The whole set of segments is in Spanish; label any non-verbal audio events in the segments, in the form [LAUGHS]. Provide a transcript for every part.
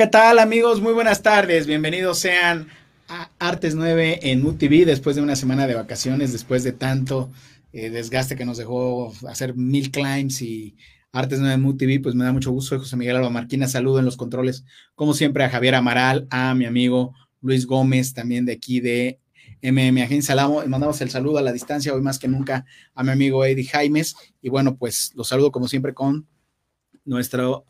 ¿qué tal amigos? Muy buenas tardes. Bienvenidos sean a Artes 9 en MUTV después de una semana de vacaciones, después de tanto eh, desgaste que nos dejó hacer mil climbs y Artes 9 en MUTV, pues me da mucho gusto. José Miguel Alba Marquina. Saludo en los controles, como siempre, a Javier Amaral, a mi amigo Luis Gómez, también de aquí de MM Agencia mandamos el saludo a la distancia, hoy más que nunca, a mi amigo Eddie Jaimes. Y bueno, pues los saludo como siempre con nuestro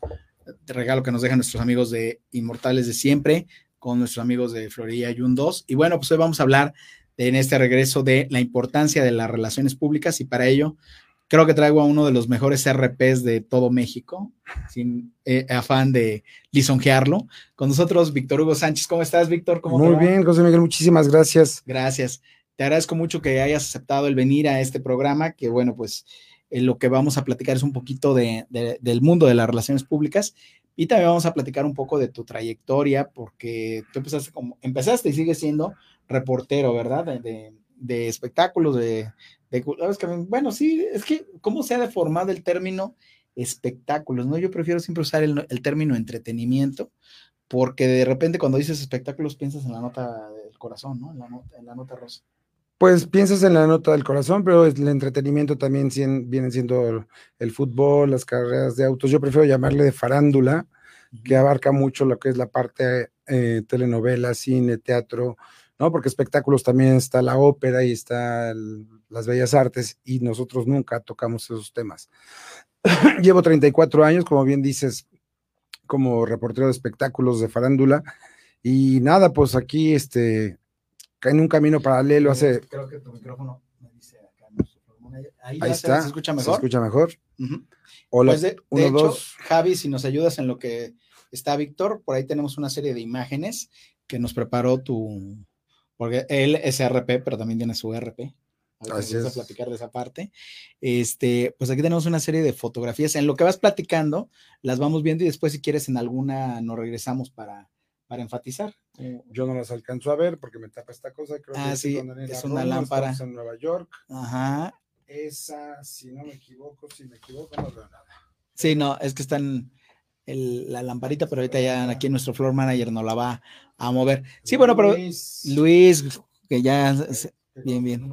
regalo que nos dejan nuestros amigos de Inmortales de siempre, con nuestros amigos de Florida Yun 2. Y bueno, pues hoy vamos a hablar en este regreso de la importancia de las relaciones públicas y para ello creo que traigo a uno de los mejores RPs de todo México, sin eh, afán de lisonjearlo. Con nosotros, Víctor Hugo Sánchez. ¿Cómo estás, Víctor? Muy bien, José Miguel, muchísimas gracias. Gracias. Te agradezco mucho que hayas aceptado el venir a este programa, que bueno, pues lo que vamos a platicar es un poquito de, del mundo de las relaciones públicas y también vamos a platicar un poco de tu trayectoria, porque tú empezaste como, empezaste y sigues siendo reportero, ¿verdad? De, de, espectáculos, de, bueno, sí, es que cómo se ha deformado el término espectáculos, ¿no? Yo prefiero siempre usar el, el término entretenimiento, porque de repente cuando dices espectáculos piensas en la nota del corazón, ¿no? En la nota, en la nota rosa. Pues piensas en la nota del corazón, pero el entretenimiento también viene siendo el, fútbol, las carreras de autos. Yo prefiero llamarle de farándula, que abarca mucho lo que es la parte eh, telenovela, cine, teatro, ¿no? Porque espectáculos también está la ópera y está las bellas artes y nosotros nunca tocamos esos temas. [CLEARS THROAT] Llevo 34 años, como bien dices, como reportero de espectáculos de farándula y nada, pues aquí este en un camino paralelo hace. Creo que tu micrófono me dice acá. Ahí, Ahí está. Se, escucha mejor. Se escucha mejor. Hola. Pues de, uno, hecho, dos. Javi, si nos ayudas en lo que está Víctor, por ahí tenemos una serie de imágenes que nos preparó tu. Porque él es RP, pero también tiene su RP. Así es. a platicar de esa parte. Este, pues aquí tenemos una serie de fotografías. En lo que vas platicando, las vamos viendo y después, si quieres, en alguna nos regresamos para, para enfatizar. Yo no las alcanzo a ver porque me tapa esta cosa. Creo ah, que sí, es una lámpara. en Nueva York. Ajá. Esa, si no me equivoco, si me equivoco, no veo nada. Sí, no, es que están la lamparita, pero ahorita ya aquí nuestro floor manager no la va a mover. Sí, bueno, pero Luis, que ya, bien, bien.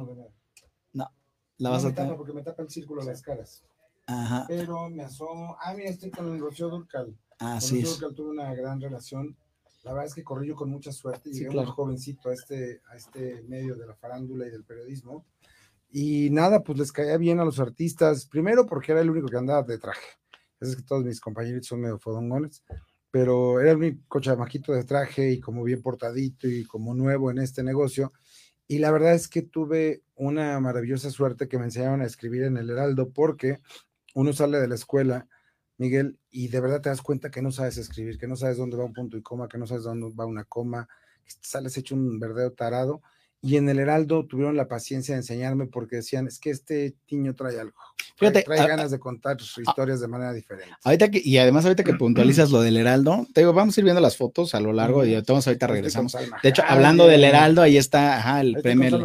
No, la vas a tener. porque me tapa el círculo de las caras. Ajá. Pero me asomo. Ah, mira, estoy con el Rocío Durcal. Ah, sí. Rocío Durcal tuve una gran relación la verdad es que corrí yo con mucha suerte, llegué muy jovencito a este, a este medio de la farándula y del periodismo. Y nada, pues les caía bien a los artistas, primero porque era el único que andaba de traje. Es que todos mis compañeros son medio fodongones, pero era el único chamaquito de traje y como bien portadito y como nuevo en este negocio. Y la verdad es que tuve una maravillosa suerte que me enseñaron a escribir en el Heraldo porque uno sale de la escuela Miguel, y de verdad te das cuenta que no sabes escribir, que no sabes dónde va un punto y coma, que no sabes dónde va una coma, que sales hecho un verdadero tarado. Y en el Heraldo tuvieron la paciencia de enseñarme porque decían, es que este niño trae algo. Fíjate, trae, ganas de contar sus historias de manera diferente. Ahorita que, y además ahorita que puntualizas [CLEARS THROAT] lo del Heraldo, te digo, vamos a ir viendo las fotos a lo largo y todos ahorita regresamos. De hecho, hablando del Heraldo, ahí está ajá, el premio.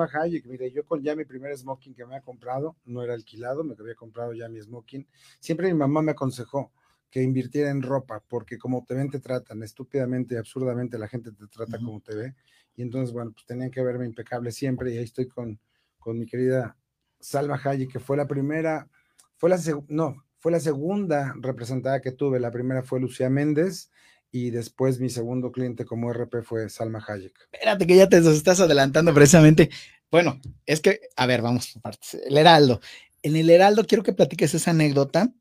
mire, yo con ya mi primer smoking que me ha comprado, no era alquilado, me había comprado ya mi smoking. Siempre mi mamá me aconsejó, que invirtiera en ropa, porque como te ven, te tratan estúpidamente y absurdamente, la gente te trata como te ve. Y entonces, bueno, pues tenían que verme impecable siempre. Y ahí estoy con, con mi querida Salma Hayek, que fue la primera, fue la no, fue la segunda representada que tuve. La primera fue Lucía Méndez y después mi segundo cliente como RP fue Salma Hayek. Espérate que ya te estás adelantando precisamente. Bueno, es que, a ver, vamos, el Heraldo. En el Heraldo quiero que platiques esa anécdota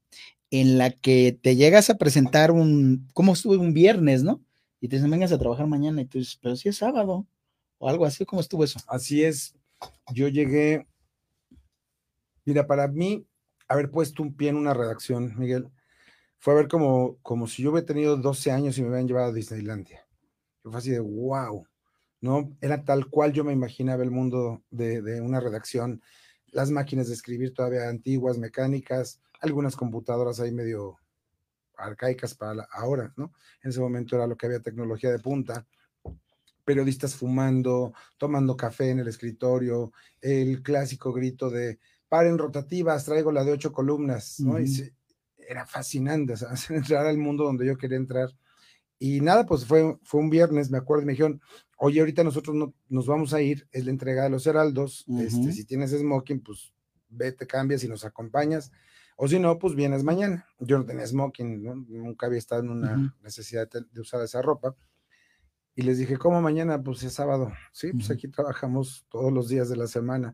en la que te llegas a presentar un, ¿cómo estuve un viernes, no? Y te dicen, vengas a trabajar mañana y tú dices, pero si es sábado o algo así, ¿cómo estuvo eso? Así es, yo llegué, mira, para mí, haber puesto un pie en una redacción, Miguel, fue a ver como, como si yo hubiera tenido 12 años y me hubieran llevado a Disneylandia. Yo fue así de, wow, ¿no? Era tal cual yo me imaginaba el mundo de, de una redacción, las máquinas de escribir todavía antiguas, mecánicas, algunas computadoras ahí medio arcaicas para ahora, ¿no? En ese momento era lo que había tecnología de punta, periodistas fumando, tomando café en el escritorio, el clásico grito de paren rotativas, traigo la de ocho columnas, ¿no? Y era fascinante, o sea, [LAUGHS] entrar al mundo donde yo quería entrar. Y nada, pues fue, fue un viernes, me acuerdo, me dijeron, oye, ahorita nosotros no, nos vamos a ir, es la entrega de los heraldos, este, si tienes smoking, pues vete, cambias y nos acompañas, o si no, pues vienes mañana. Yo no tenía smoking, nunca había estado en una necesidad de, usar esa ropa. Y les dije, ¿cómo mañana? Pues es sábado. Sí, pues aquí trabajamos todos los días de la semana.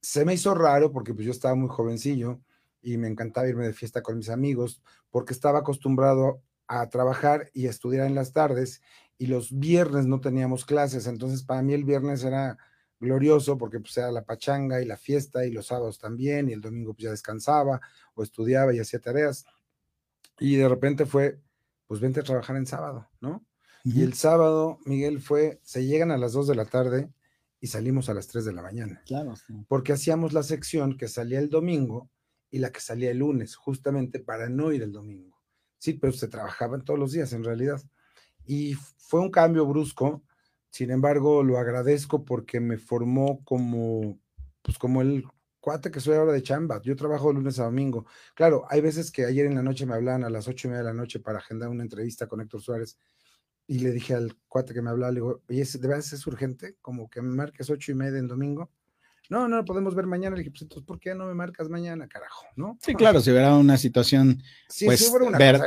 Se me hizo raro porque pues yo estaba muy jovencillo y me encantaba irme de fiesta con mis amigos porque estaba acostumbrado a trabajar y a estudiar en las tardes y los viernes no teníamos clases, entonces para mí el viernes era glorioso porque pues era la pachanga y la fiesta y los sábados también y el domingo pues ya descansaba o estudiaba y hacía tareas y de repente fue pues vente a trabajar en sábado, ¿no? Y el sábado, Miguel, fue, se llegan a las 2 de la tarde y salimos a las 3 de la mañana. Claro. Porque hacíamos la sección que salía el domingo y la que salía el lunes, justamente para no ir el domingo. Sí, pero se trabajaban todos los días en realidad. Y fue un cambio brusco, sin embargo, lo agradezco porque me formó como, pues como el cuate que soy ahora de chamba. Yo trabajo de lunes a domingo. Claro, hay veces que ayer en la noche me hablaban a las ocho y media de la noche para agendar una entrevista con Héctor Suárez y le dije al cuate que me hablaba, le digo, oye, ¿de verdad es urgente? Como que me marques ocho y media en domingo no, no, podemos ver mañana. Le dije, pues entonces, ¿por qué no me marcas mañana, carajo? ¿No? Sí, claro, si hubiera una situación pues,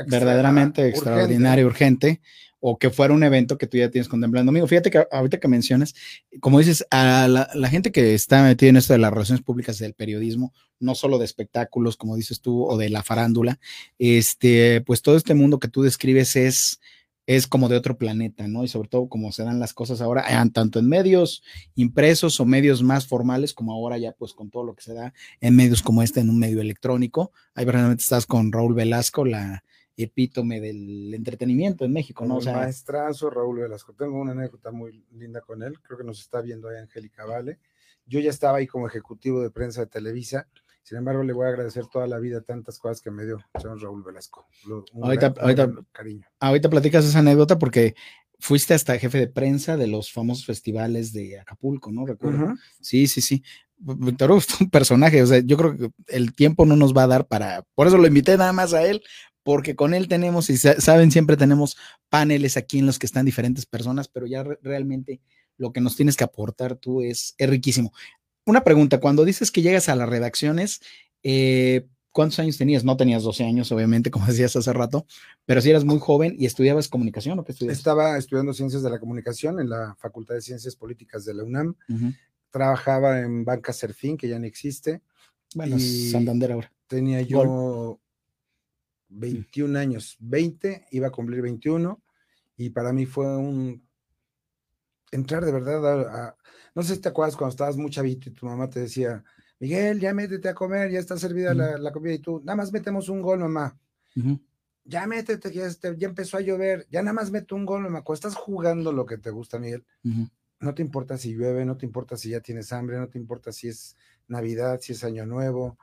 verdaderamente extraordinaria, urgente. o que fuera un evento que tú ya tienes contemplado domingo. Fíjate que ahorita que mencionas, como dices, a la, gente que está metida en esto de las relaciones públicas del periodismo, no solo de espectáculos, como dices tú, o de la farándula, este, pues todo este mundo que tú describes es es como de otro planeta, ¿no? Y sobre todo como se dan las cosas ahora, tanto en medios impresos o medios más formales, como ahora ya pues con todo lo que se da en medios como este, en un medio electrónico. Ahí verdaderamente estás con Raúl Velasco, la epítome del entretenimiento en México, ¿no? O sea, maestrazo Raúl Velasco. Tengo una anécdota muy linda con él, creo que nos está viendo ahí Angélica Vale. Yo ya estaba ahí como ejecutivo de prensa de Televisa sin embargo, le voy a agradecer toda la vida tantas cosas que me dio señor Raúl Velasco. ahorita, cariño. ahorita platicas esa anécdota porque fuiste hasta jefe de prensa de los famosos festivales de Acapulco, ¿no? Recuerdo. Sí, sí, sí. Víctor es un personaje, o sea, yo creo que el tiempo no nos va a dar para, por eso lo invité nada más a él, porque con él tenemos, y saben, siempre tenemos paneles aquí en los que están diferentes personas, pero ya realmente lo que nos tienes que aportar tú es, es riquísimo una pregunta, cuando dices que llegas a las redacciones, eh, ¿cuántos años tenías? No tenías 12 años, obviamente, [LAUGHS] como decías hace rato, pero si eras muy joven y estudiabas comunicación o qué estudiabas? Estaba estudiando ciencias de la comunicación en la Facultad de Ciencias Políticas de la UNAM. Trabajaba en Banca Serfín, que ya no existe. Bueno, Santander ahora. Tenía yo 21 años, 20, iba a cumplir 21, y para mí fue un entrar de verdad a, no sé si te acuerdas cuando estabas muy chavito y tu mamá te decía, Miguel, ya métete a comer, ya está servida la, comida y tú, nada más metemos un gol, mamá. Ya métete, ya, este, ya, empezó a llover, ya nada más mete un gol, mamá. Cuando estás jugando lo que te gusta, Miguel, no te importa si llueve, no te importa si ya tienes hambre, no te importa si es Navidad, si es Año Nuevo.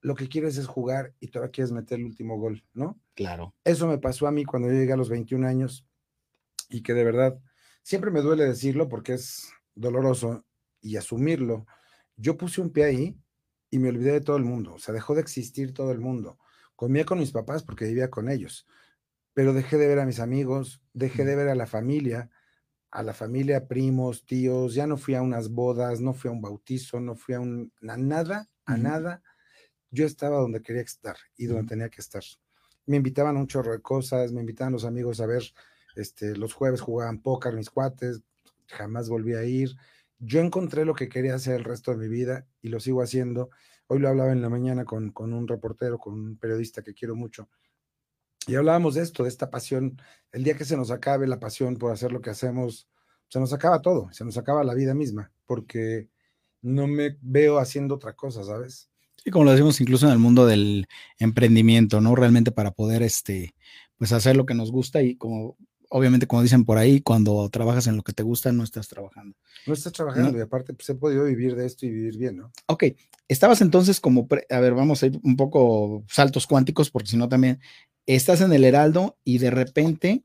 Lo que quieres es jugar y todavía quieres meter el último gol, ¿no? Claro. Eso me pasó a mí cuando yo llegué a los 21 años y que de verdad, siempre me duele decirlo porque es doloroso y asumirlo. Yo puse un pie ahí y me olvidé de todo el mundo, o sea, dejó de existir todo el mundo. Comía con mis papás porque vivía con ellos, pero dejé de ver a mis amigos, dejé de ver a la familia, a la familia, primos, tíos, ya no fui a unas bodas, no fui a un bautizo, no fui a, un, nada, a nada. Yo estaba donde quería estar y donde tenía que estar. Me invitaban a un chorro de cosas, me invitaban los amigos a ver, este, los jueves jugaban póker mis cuates, jamás volví a ir. Yo encontré lo que quería hacer el resto de mi vida y lo sigo haciendo. Hoy lo hablaba en la mañana con, con un reportero, con un periodista que quiero mucho. Y hablábamos de esto, de esta pasión. El día que se nos acabe la pasión por hacer lo que hacemos, se nos acaba todo, se nos acaba la vida misma, porque no me veo haciendo otra cosa, ¿sabes? Sí, como lo decimos incluso en el mundo del emprendimiento, ¿no? Realmente para poder, este, pues hacer lo que nos gusta y como obviamente, como dicen por ahí, cuando trabajas en lo que te gusta, no estás trabajando. No estás trabajando y aparte pues, he podido vivir de esto y vivir bien, ¿no? Ok, estabas entonces como, a ver, vamos a ir un poco saltos cuánticos, porque si no también, estás en el Heraldo y de repente,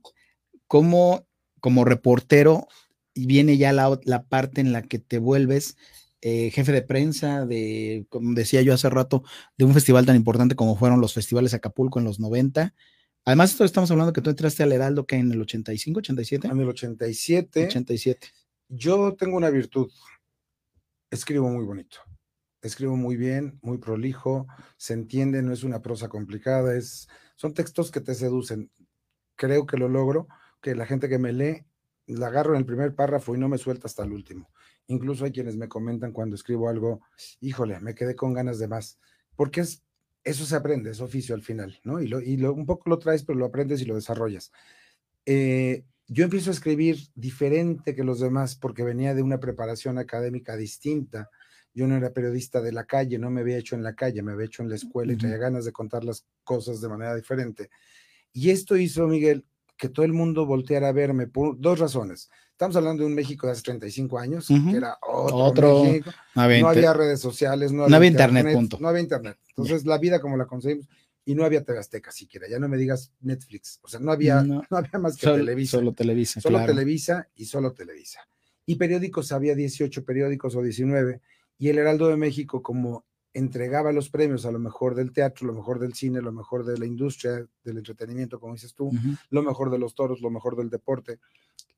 como, como reportero, viene ya la, la parte en la que te vuelves eh, jefe de prensa de, como decía yo hace rato, de un festival tan importante como fueron los festivales Acapulco en los 90 Además, esto estamos hablando que tú entraste al Heraldo que en el 85, 87. En el 87. 87. Yo tengo una virtud. Escribo muy bonito. Escribo muy bien, muy prolijo, se entiende, no es una prosa complicada, es, son textos que te seducen. Creo que lo logro, que la gente que me lee la agarro en el primer párrafo y no me suelta hasta el último. Incluso hay quienes me comentan cuando escribo algo, híjole, me quedé con ganas de más, porque es, eso se aprende, es oficio al final, ¿no? Y, lo, y lo, un poco lo traes, pero lo aprendes y lo desarrollas. Eh, yo empiezo a escribir diferente que los demás porque venía de una preparación académica distinta. Yo no era periodista de la calle, no me había hecho en la calle, me había hecho en la escuela y traía ganas de contar las cosas de manera diferente. Y esto hizo, Miguel, que todo el mundo volteara a verme por dos razones. Estamos hablando de un México de hace 35 años, que era otro, México. No había, redes sociales, no había, internet, punto. No había internet. Entonces, la vida como la conseguimos, y no había TV Azteca siquiera, ya no me digas Netflix, o sea, no había, no, [LAUGHS] había más que Televisa. Solo Televisa. Solo Televisa y solo Televisa. Y periódicos, había 18 periódicos o 19, y el Heraldo de México, como entregaba los premios a lo mejor del teatro, lo mejor del cine, lo mejor de la industria del entretenimiento, como dices tú, lo mejor de los toros, lo mejor del deporte,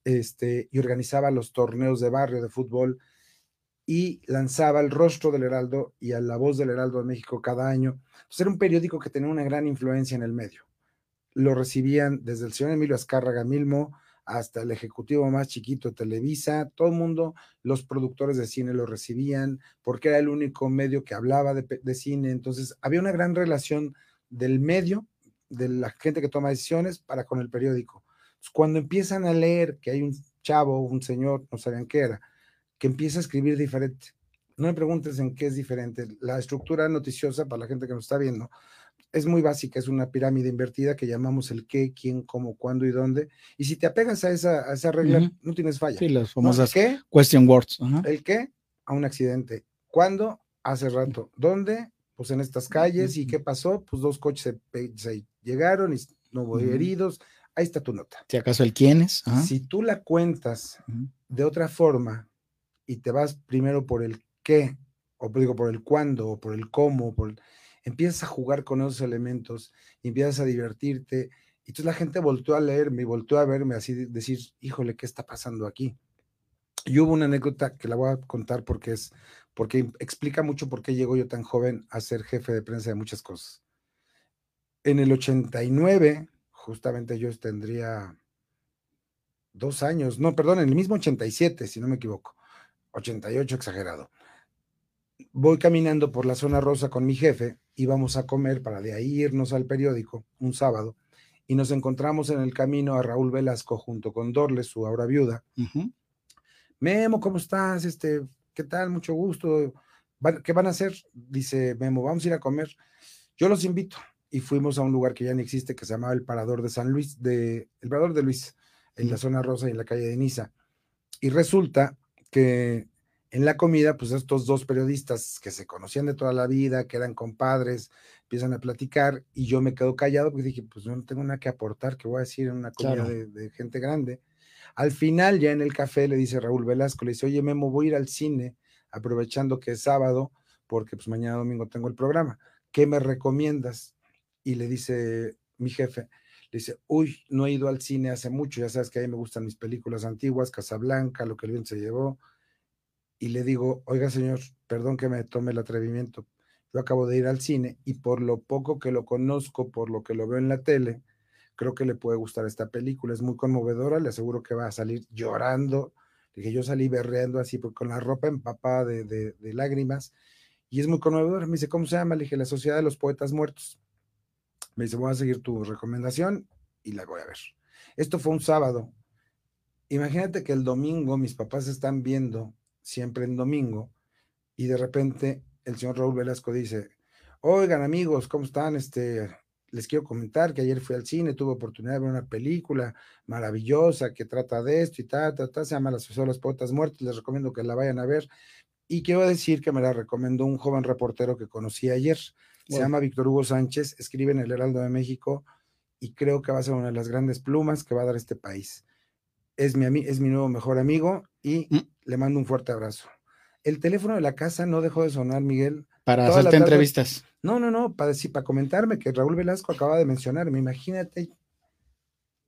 este, y organizaba los torneos de barrio de fútbol y lanzaba el rostro del Heraldo y a la voz del Heraldo de México cada año. Entonces era un periódico que tenía una gran influencia en el medio. Lo recibían desde el señor Emilio Azcárraga Milmo, hasta el ejecutivo más chiquito Televisa, todo el mundo, los productores de cine lo recibían, porque era el único medio que hablaba de, cine, entonces había una gran relación del medio, de la gente que toma decisiones, para con el periódico. cuando empiezan a leer que hay un chavo, un señor, no sabían qué era, que empieza a escribir diferente. No me preguntes en qué es diferente. La estructura noticiosa, para la gente que nos está viendo, es muy básica, es una pirámide invertida que llamamos el qué, quién, cómo, cuándo y dónde. Y si te apegas a esa, esa regla, no tienes falla. Sí, las famosas qué, question words. El qué, a un accidente. ¿Cuándo? Hace rato. ¿Dónde? Pues en estas calles. ¿Y qué pasó? Pues dos coches se, llegaron y no hubo heridos. Ahí está tu nota. Si acaso el quién es. Si tú la cuentas de otra forma y te vas primero por el qué, o digo por el cuándo, o por el cómo, por empiezas a jugar con esos elementos, y empiezas a divertirte, y entonces la gente volteó a leerme y volteó a verme así, decir, híjole, ¿qué está pasando aquí? Y hubo una anécdota que la voy a contar porque es, porque explica mucho por qué llegó yo tan joven a ser jefe de prensa de muchas cosas. En el 89, justamente yo tendría dos años, no, perdón, en el mismo 87, si no me equivoco, 88 exagerado voy caminando por la zona rosa con mi jefe, íbamos a comer para de ahí irnos al periódico un sábado y nos encontramos en el camino a Raúl Velasco junto con Dorles, su ahora viuda. Memo, ¿cómo estás? Este, ¿qué tal? Mucho gusto. ¿Qué van a hacer? Dice Memo, vamos a ir a comer. Yo los invito y fuimos a un lugar que ya no existe que se llamaba el Parador de San Luis, de, el Parador de Luis, en la zona rosa y en la calle de Niza. Y resulta que en la comida, pues estos dos periodistas que se conocían de toda la vida, que eran compadres, empiezan a platicar y yo me quedo callado porque dije, pues yo no tengo nada que aportar, que voy a decir en una comida de, gente grande. Al final, ya en el café, le dice Raúl Velasco, le dice, oye, Memo, voy a ir al cine, aprovechando que es sábado, porque pues mañana domingo tengo el programa. ¿Qué me recomiendas? Y le dice mi jefe, le dice, uy, no he ido al cine hace mucho, ya sabes que a mí me gustan mis películas antiguas, Casablanca, Lo que el bien se llevó, y le digo, oiga señor, perdón que me tome el atrevimiento, yo acabo de ir al cine y por lo poco que lo conozco, por lo que lo veo en la tele, creo que le puede gustar esta película, es muy conmovedora, le aseguro que va a salir llorando, dije, yo salí berreando así pues, con la ropa empapada de, de, lágrimas y es muy conmovedora, me dice, ¿cómo se llama? Le dije, La Sociedad de los Poetas Muertos. Me dice, voy a seguir tu recomendación y la voy a ver. Esto fue un sábado. Imagínate que el domingo mis papás están viendo siempre en domingo, y de repente el señor Raúl Velasco dice, oigan amigos, ¿cómo están? Este, les quiero comentar que ayer fui al cine, tuve oportunidad de ver una película maravillosa que trata de esto y tal, ta, ta, se llama Las Las Poetas Muertas, les recomiendo que la vayan a ver. Y quiero decir que me la recomendó un joven reportero que conocí ayer, se llama Víctor Hugo Sánchez, escribe en el Heraldo de México y creo que va a ser una de las grandes plumas que va a dar este país. Es mi, es mi nuevo mejor amigo y mm le mando un fuerte abrazo. el teléfono de la casa no dejó de sonar, Miguel. Para hacerte entrevistas. No, no, no, para, sí, para comentarme que Raúl Velasco acaba de mencionarme. Imagínate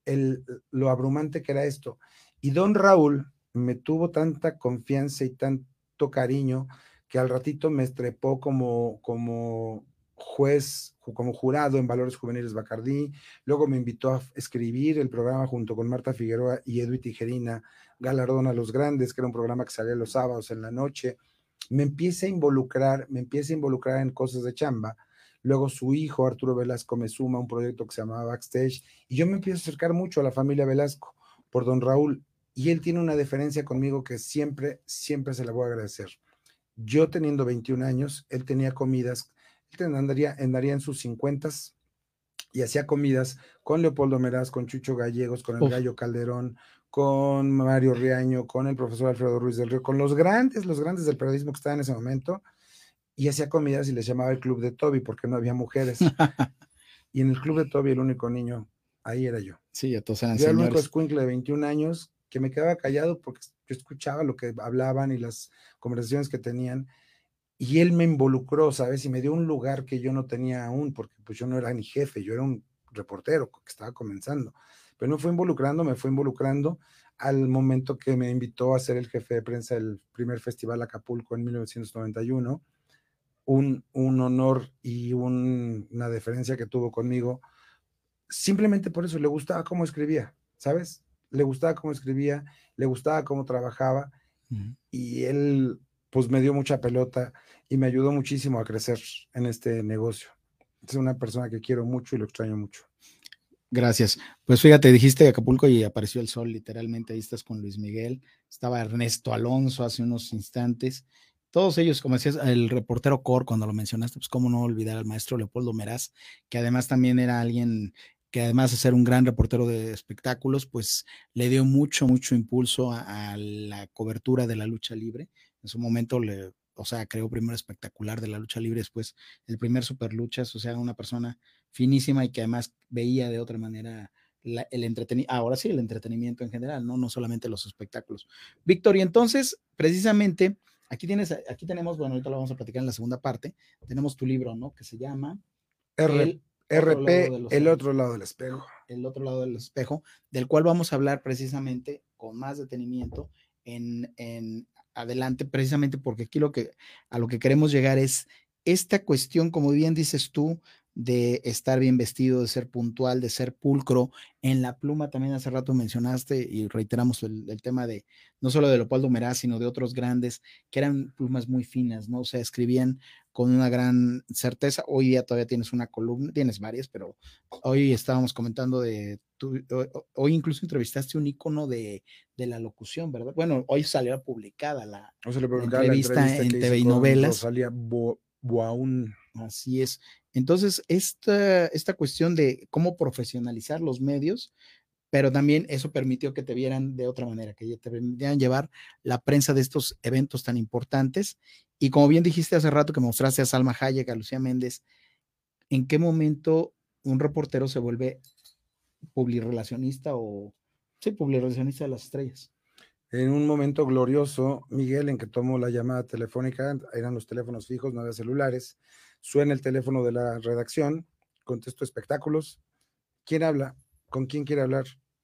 el, lo abrumante que era esto. Y don Raúl me tuvo tanta confianza y tanto cariño que al ratito me estrepó como, como juez, como jurado en Valores Juveniles Bacardí. Luego me invitó a escribir el programa junto con Marta Figueroa y Edwin Tijerina, Galardón a los Grandes, que era un programa que salía los sábados en la noche. Me empieza a involucrar, me empieza a involucrar en cosas de chamba. Luego su hijo, Arturo Velasco, me suma a un proyecto que se llamaba Backstage y yo me empiezo a acercar mucho a la familia Velasco por don Raúl y él tiene una diferencia conmigo que siempre, siempre se la voy a agradecer. Yo teniendo 21 años, él tenía comidas andaría, andaría en sus 50 y hacía comidas con Leopoldo Meraz, con Chucho Gallegos, con el Gallo Calderón, con Mario Riaño, con el profesor Alfredo Ruiz del Río, con los grandes, los grandes del periodismo que estaban en ese momento, y hacía comidas y les llamaba el Club de Toby porque no había mujeres. [LAUGHS] y en el Club de Toby el único niño, ahí era yo. Sí, entonces eran Yo era el único escuincle de 21 años que me quedaba callado porque yo escuchaba lo que hablaban y las conversaciones que tenían y él me involucró, ¿sabes? Y me dio un lugar que yo no tenía aún, porque pues yo no era ni jefe, yo era un reportero que estaba comenzando. Pero me fue involucrando, me fue involucrando al momento que me invitó a ser el jefe de prensa del primer festival Acapulco en 1991. Un, un honor y una deferencia que tuvo conmigo. Simplemente por eso le gustaba cómo escribía, ¿sabes? Le gustaba cómo escribía, le gustaba cómo trabajaba. Y él pues me dio mucha pelota y me ayudó muchísimo a crecer en este negocio. Es una persona que quiero mucho y lo extraño mucho. Gracias. Pues fíjate, dijiste Acapulco y apareció el sol, literalmente. Ahí estás con Luis Miguel. Estaba Ernesto Alonso hace unos instantes. Todos ellos, como decías, el reportero Cor, cuando lo mencionaste, pues cómo no olvidar al maestro Leopoldo Meraz, que además también era alguien que además de ser un gran reportero de espectáculos, pues le dio mucho, mucho impulso a la cobertura de la lucha libre en su momento le, o sea, creó primero espectacular de la lucha libre, después el primer super luchas, o sea, una persona finísima y que además veía de otra manera el entretenimiento, ahora sí, el entretenimiento en general, ¿no? No solamente los espectáculos. Víctor, y entonces, precisamente, aquí tienes, aquí tenemos, bueno, ahorita lo vamos a platicar en la segunda parte, tenemos tu libro, ¿no? Que se llama el RP, el otro lado del espejo. El otro lado del espejo, del cual vamos a hablar precisamente con más detenimiento en, en adelante, precisamente porque aquí lo que a lo que queremos llegar es esta cuestión, como bien dices tú, de estar bien vestido, de ser puntual, de ser pulcro. En la pluma también hace rato mencionaste y reiteramos el, tema de no solo de Leopoldo Meraz, sino de otros grandes que eran plumas muy finas, ¿no? O sea, escribían con una gran certeza. Hoy día todavía tienes una columna, tienes varias, pero hoy estábamos comentando de, hoy incluso entrevistaste un icono de, la locución, ¿verdad? Bueno, hoy salió publicada la, entrevista, en TV y novelas. Salía Así es. Entonces, esta, esta cuestión de cómo profesionalizar los medios, pero también eso permitió que te vieran de otra manera, que te permitieran llevar la prensa de estos eventos tan importantes. Y como bien dijiste hace rato que mostraste a Salma Hayek, a Lucía Méndez, ¿en qué momento un reportero se vuelve publirelacionista o, sí, publirelacionista de las estrellas? En un momento glorioso, Miguel, en que tomó la llamada telefónica, eran los teléfonos fijos, no había celulares, Suena el teléfono de la redacción, contesto espectáculos. ¿Quién habla? ¿Con quién quiere hablar?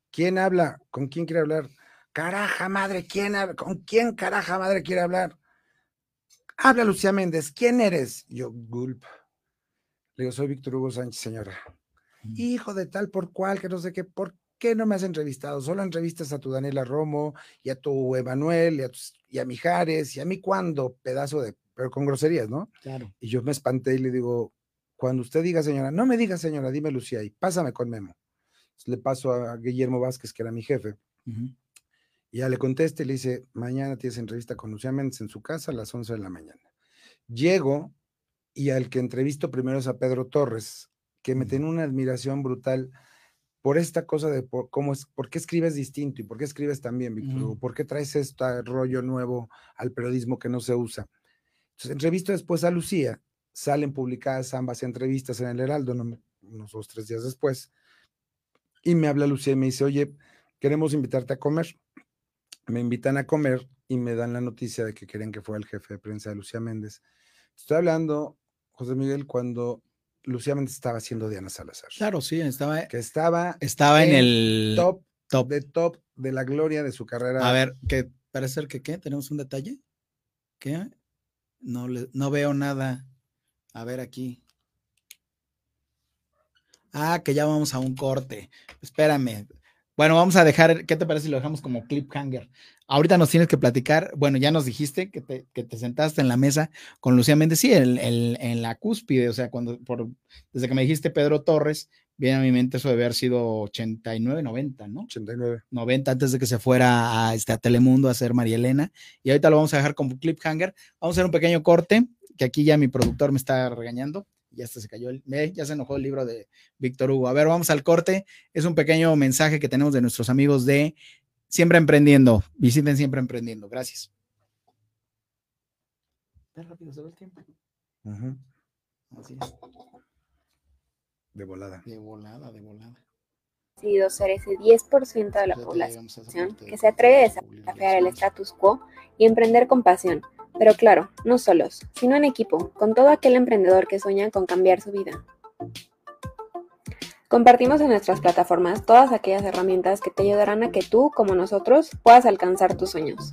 ¿Quién habla? ¿Con quién quiere hablar? Caraja madre, ¿quién habla? ¿Con quién caraja madre quiere hablar? Habla Lucía Méndez, ¿quién eres? Yo, gulp. Le digo, soy Víctor Hugo Sánchez, señora. Mm. Hijo de tal por cual, que no sé qué, ¿por qué no me has entrevistado? Solo entrevistas a tu Daniela Romo y a tu Emanuel y a, y a Mijares y a mí cuándo, pedazo de pero con groserías, ¿no? Claro. Y yo me espanté y le digo, cuando usted diga señora, no me diga señora, dime Lucía y pásame con Memo. le paso a Guillermo Vázquez, que era mi jefe. Y ya le conteste y le dice, mañana tienes entrevista con Lucía Méndez en su casa a las 11 de la mañana. Llego y al que entrevisto primero es a Pedro Torres, que me tiene una admiración brutal por esta cosa de por, cómo es, por qué escribes distinto y por qué escribes también, Víctor, por qué traes este rollo nuevo al periodismo que no se usa. Entonces, entrevisto después a Lucía, salen publicadas ambas entrevistas en el Heraldo, unos dos, tres días después, y me habla Lucía y me dice, oye, queremos invitarte a comer. me invitan a comer y me dan la noticia de que querían que fuera el jefe de prensa de Lucía Méndez. Estoy hablando, José Miguel, cuando Lucía Méndez estaba haciendo Diana Salazar. Claro, sí, estaba. Que estaba, estaba en, el top, top de top de la gloria de su carrera. A ver, que parece ser que qué, tenemos un detalle. ¿Qué? No, no veo nada. A ver aquí. Ah, que ya vamos a un corte. Espérame. Bueno, vamos a dejar, ¿qué te parece si lo dejamos como cliphanger? Ahorita nos tienes que platicar, bueno, ya nos dijiste que te, que te sentaste en la mesa con Lucía Méndez, sí, en, la cúspide, o sea, cuando, desde que me dijiste Pedro Torres, viene a mi mente eso de haber sido 89, 90, ¿no? 89. 90 antes de que se fuera a, este, a Telemundo a hacer María Elena. Y ahorita lo vamos a dejar como cliphanger. Vamos a hacer un pequeño corte, que aquí ya mi productor me está regañando ya se cayó, el, ya se enojó el libro de Víctor Hugo. A ver, vamos al corte. Es un pequeño mensaje que tenemos de nuestros amigos de Siempre Emprendiendo. Visiten Siempre Emprendiendo. Gracias. rápido se ve el tiempo. Así es. De volada. De volada, de volada. ser ese 10% de la población que se atreve a desafiar el status quo y emprender con pasión pero claro, no solos, sino en equipo, con todo aquel emprendedor que sueña con cambiar su vida. Compartimos en nuestras plataformas todas aquellas herramientas que te ayudarán a que tú, como nosotros, puedas alcanzar tus sueños.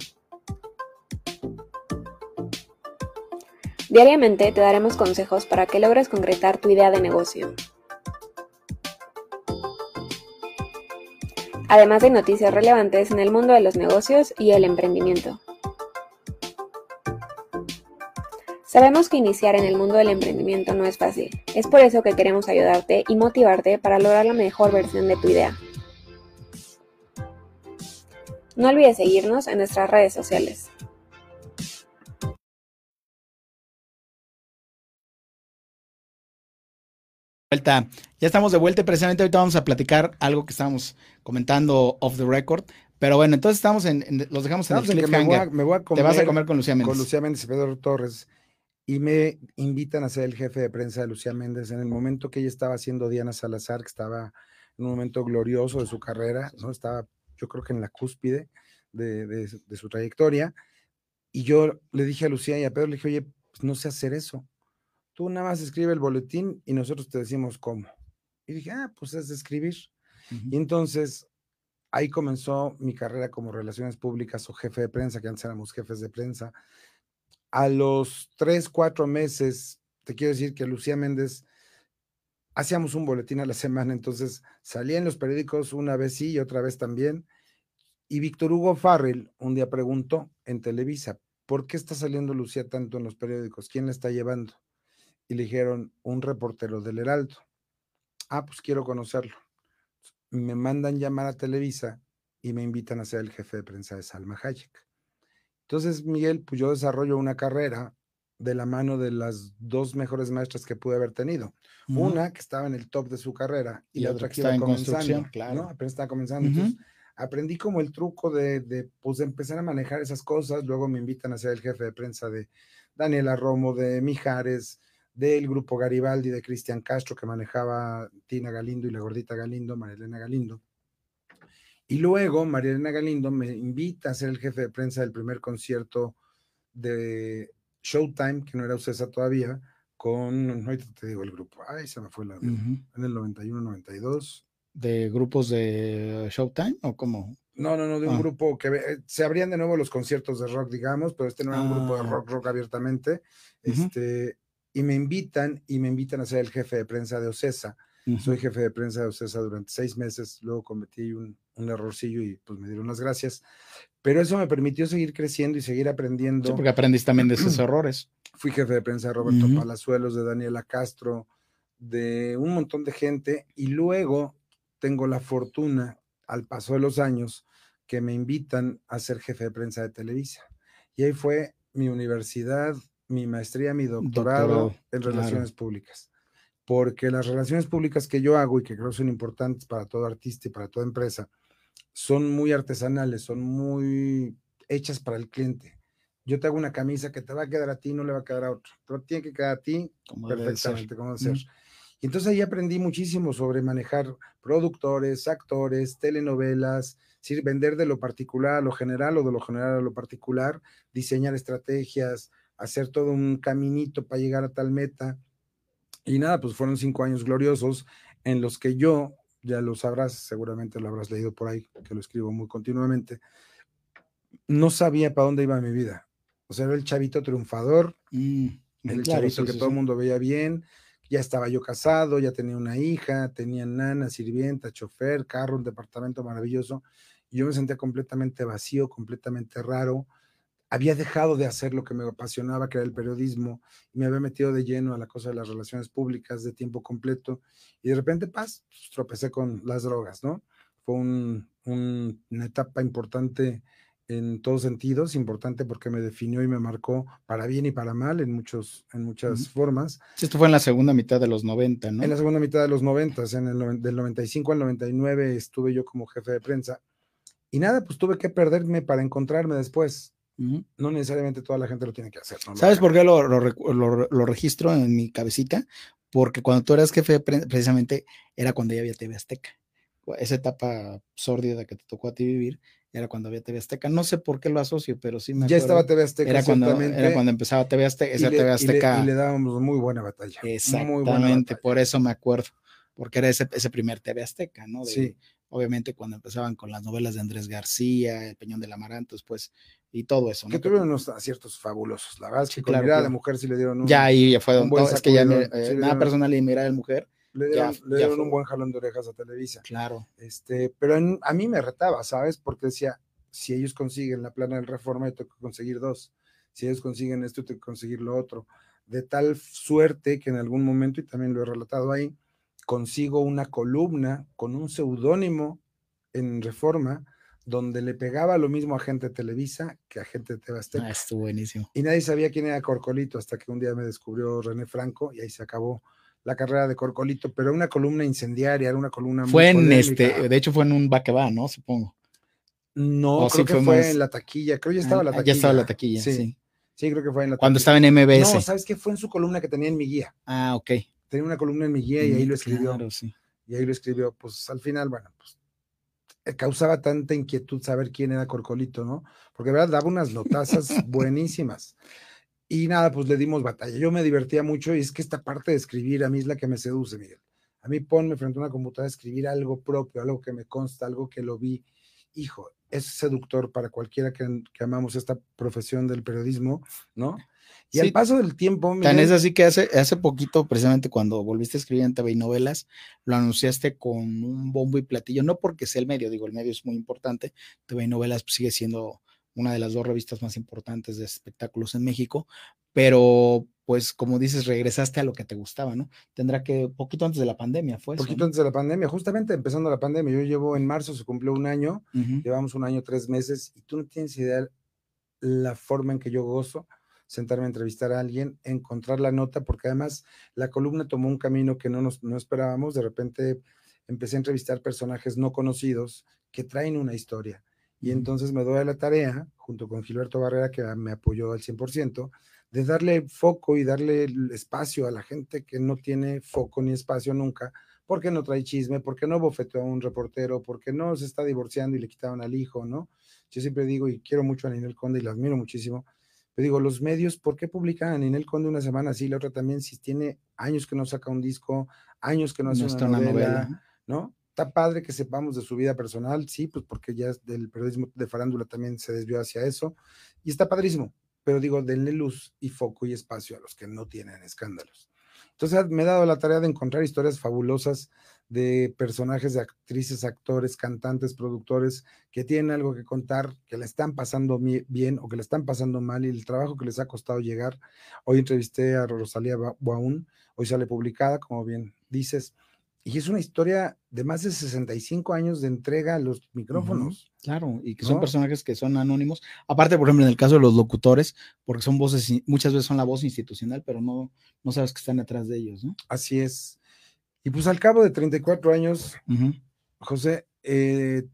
Diariamente te daremos consejos para que logres concretar tu idea de negocio. Además de noticias relevantes en el mundo de los negocios y el emprendimiento. Sabemos que iniciar en el mundo del emprendimiento no es fácil. Es por eso que queremos ayudarte y motivarte para lograr la mejor versión de tu idea. No olvides seguirnos en nuestras redes sociales. Vuelta. Ya estamos de vuelta y precisamente ahorita vamos a platicar algo que estábamos comentando off the record. Pero bueno, entonces estamos en, los dejamos en el cliffhanger. Me voy a, Te vas a comer con Lucía Méndez. Con Lucía Méndez y Pedro Torres y me invitan a ser el jefe de prensa de Lucía Méndez en el momento que ella estaba haciendo Diana Salazar, que estaba en un momento glorioso de su carrera, ¿no? Estaba, yo creo que en la cúspide de, su trayectoria. Y yo le dije a Lucía y a Pedro, le dije, oye, pues no sé hacer eso. Tú nada más escribe el boletín y nosotros te decimos cómo. Y dije, ah, pues es de escribir. Y entonces ahí comenzó mi carrera como relaciones públicas o jefe de prensa, que antes éramos jefes de prensa a los tres, cuatro meses, te quiero decir que Lucía Méndez hacíamos un boletín a la semana, entonces salía en los periódicos una vez sí y otra vez también. Y Víctor Hugo Farrell un día preguntó en Televisa, ¿por qué está saliendo Lucía tanto en los periódicos? ¿Quién la está llevando? Y le dijeron, un reportero del Heraldo. Ah, pues quiero conocerlo. Me mandan llamar a Televisa y me invitan a ser el jefe de prensa de Salma Hayek. Entonces, Miguel, pues yo desarrollo una carrera de la mano de las dos mejores maestras que pude haber tenido. Una que estaba en el top de su carrera y, la otra que iba comenzando. Claro. Apenas estaba comenzando. Entonces, aprendí como el truco de, de, pues, de empezar a manejar esas cosas. Luego me invitan a ser el jefe de prensa de Daniela Romo, de Mijares, del grupo Garibaldi, de Cristian Castro, que manejaba Tina Galindo y la gordita Galindo, Marilena Galindo. Y luego María Elena Galindo me invita a ser el jefe de prensa del primer concierto de Showtime, que no era UCESA todavía, con, ahorita te digo el grupo, ay, se me fue la, en el 91, 92. ¿De grupos de Showtime o cómo? No, no, no, de un ah. grupo que eh, se abrían de nuevo los conciertos de rock, digamos, pero este no era un grupo de ah. rock, rock abiertamente. Este, y me invitan, y me invitan a ser el jefe de prensa de OCESA. Soy jefe de prensa de OCESA durante seis meses, luego cometí un, un errorcillo y pues me dieron las gracias. Pero eso me permitió seguir creciendo y seguir aprendiendo. Sí, porque aprendiste también de esos errores. Fui jefe de prensa de Roberto Palazuelos, de Daniela Castro, de un montón de gente y luego tengo la fortuna, al paso de los años, que me invitan a ser jefe de prensa de Televisa. Y ahí fue mi universidad, mi maestría, mi doctorado, en relaciones públicas. Porque las relaciones públicas que yo hago y que creo son importantes para todo artista y para toda empresa, son muy artesanales, son muy hechas para el cliente. Yo te hago una camisa que te va a quedar a ti, no le va a quedar a otro, pero tiene que quedar a ti perfectamente, como ser. Y entonces ahí aprendí muchísimo sobre manejar productores, actores, telenovelas, vender de lo particular a lo general o de lo general a lo particular, diseñar estrategias, hacer todo un caminito para llegar a tal meta. Y nada, pues fueron cinco años gloriosos en los que yo, ya lo sabrás, seguramente lo habrás leído por ahí, que lo escribo muy continuamente, no sabía para dónde iba mi vida. O sea, era el chavito triunfador, mm, el chavito que todo el mundo veía bien, ya estaba yo casado, ya tenía una hija, tenía nana, sirvienta, chofer, carro, un departamento maravilloso. Y yo me sentía completamente vacío, completamente raro. Había dejado de hacer lo que me apasionaba, que era el periodismo, y me había metido de lleno a la cosa de las relaciones públicas de tiempo completo. Y de repente, paz, pues, tropecé con las drogas, ¿no? Fue una etapa importante en todos sentidos, importante porque me definió y me marcó para bien y para mal en, muchos, en muchas formas. Esto fue en la segunda mitad de los 90, ¿no? En la segunda mitad de los 90, en el del 95 al 99 estuve yo como jefe de prensa. Y nada, pues tuve que perderme para encontrarme después. No necesariamente toda la gente lo tiene que hacer. ¿Sabes por qué lo, lo, registro en mi cabecita? Porque cuando tú eras jefe, precisamente era cuando ya había TV Azteca. Esa etapa sórdida que te tocó a ti vivir, era cuando había TV Azteca. No sé por qué lo asocio, pero sí me Ya estaba TV Azteca. Era cuando, era cuando empezaba TV Azteca. Esa TV Azteca. Y le, dábamos muy buena batalla. Exactamente, por eso me acuerdo. Porque era ese, ese primer TV Azteca, ¿no? sí. Obviamente cuando empezaban con las novelas de Andrés García, El Peñón del Amaranto, después, y todo eso. ¿no? Que tuvieron unos aciertos fabulosos. La verdad es que con Mirada de Mujer sí le dieron un. Ya ahí ya fue. Un buen es que ya eh, nada personal y Mirada de Mujer le dieron, un buen jalón de orejas a Televisa. Claro. Este, pero a mí me retaba, ¿sabes? Porque decía, si ellos consiguen la plana del reforma, yo tengo que conseguir dos. Si ellos consiguen esto, yo tengo que conseguir lo otro. De tal suerte que en algún momento, y también lo he relatado ahí, consigo una columna con un seudónimo en reforma donde le pegaba lo mismo a gente de Televisa que a gente de Tebasteca. Ah, estuvo buenísimo. Y nadie sabía quién era Corcolito hasta que un día me descubrió René Franco y ahí se acabó la carrera de Corcolito, pero una columna incendiaria, era una columna fue en este, de hecho fue en un va que va, ¿no? Supongo. No, creo que fue, en la taquilla, creo que ya estaba la taquilla. Ah, ya estaba la taquilla, sí. sí. creo que fue en la Cuando estaba en MBS. No, ¿sabes qué? Fue en su columna que tenía en mi guía. Ah, ok. Tenía una columna en mi guía y ahí mm, lo escribió. Claro, sí. Y ahí lo escribió. Pues al final, bueno, pues causaba tanta inquietud saber quién era Corcolito, ¿no? Porque de verdad daba unas notazas [LAUGHS] buenísimas. Y nada, pues le dimos batalla. Yo me divertía mucho y es que esta parte de escribir a mí es la que me seduce, Miguel. A mí ponme frente a una computadora a escribir algo propio, algo que me consta, algo que lo vi. Hijo, es seductor para cualquiera que, amamos esta profesión del periodismo, ¿no? Y al paso del tiempo. Tan es así que hace, hace poquito, precisamente cuando volviste a escribir en TV y novelas, lo anunciaste con un bombo y platillo, no porque sea el medio, digo, el medio es muy importante, TV y novelas sigue siendo una de las dos revistas más importantes de espectáculos en México, pero pues como dices, regresaste a lo que te gustaba, ¿no? Tendrá que, poquito antes de la pandemia fue. Poquito antes de la pandemia, justamente empezando la pandemia, yo llevo en marzo, se cumplió un año, llevamos un año, tres meses, y tú no tienes idea la forma en que yo gozo sentarme a entrevistar a alguien, encontrar la nota, porque además la columna tomó un camino que no nos no esperábamos, de repente empecé a entrevistar personajes no conocidos que traen una historia y entonces me doy a la tarea, junto con Gilberto Barrera, que me apoyó al 100%, de darle foco y darle espacio a la gente que no tiene foco ni espacio nunca, porque no trae chisme, porque no bofeteó a un reportero, porque no se está divorciando y le quitaron al hijo, ¿no? Yo siempre digo, y quiero mucho a Ninel Conde y la admiro muchísimo, pero digo, los medios, ¿por qué publican a Ninel Conde una semana así, la otra también, si tiene años que no saca un disco, años que no hace una novela, ¿no? Está padre que sepamos de su vida personal, sí, pues porque ya del periodismo de farándula también se desvió hacia eso. Y está padrísimo, pero digo, denle luz y foco y espacio a los que no tienen escándalos. Entonces me he dado la tarea de encontrar historias fabulosas de personajes, de actrices, actores, cantantes, productores que tienen algo que contar, que le están pasando bien o que le están pasando mal y el trabajo que les ha costado llegar. Hoy entrevisté a Rosalía Baún, hoy sale publicada, como bien dices, y es una historia de más de 65 años de entrega a los micrófonos. claro, y que son personajes que son anónimos. Aparte, por ejemplo, en el caso de los locutores, porque son voces, muchas veces son la voz institucional, pero no, no sabes que están detrás de ellos, ¿no? Así es. Y pues al cabo de 34 años, José, eh,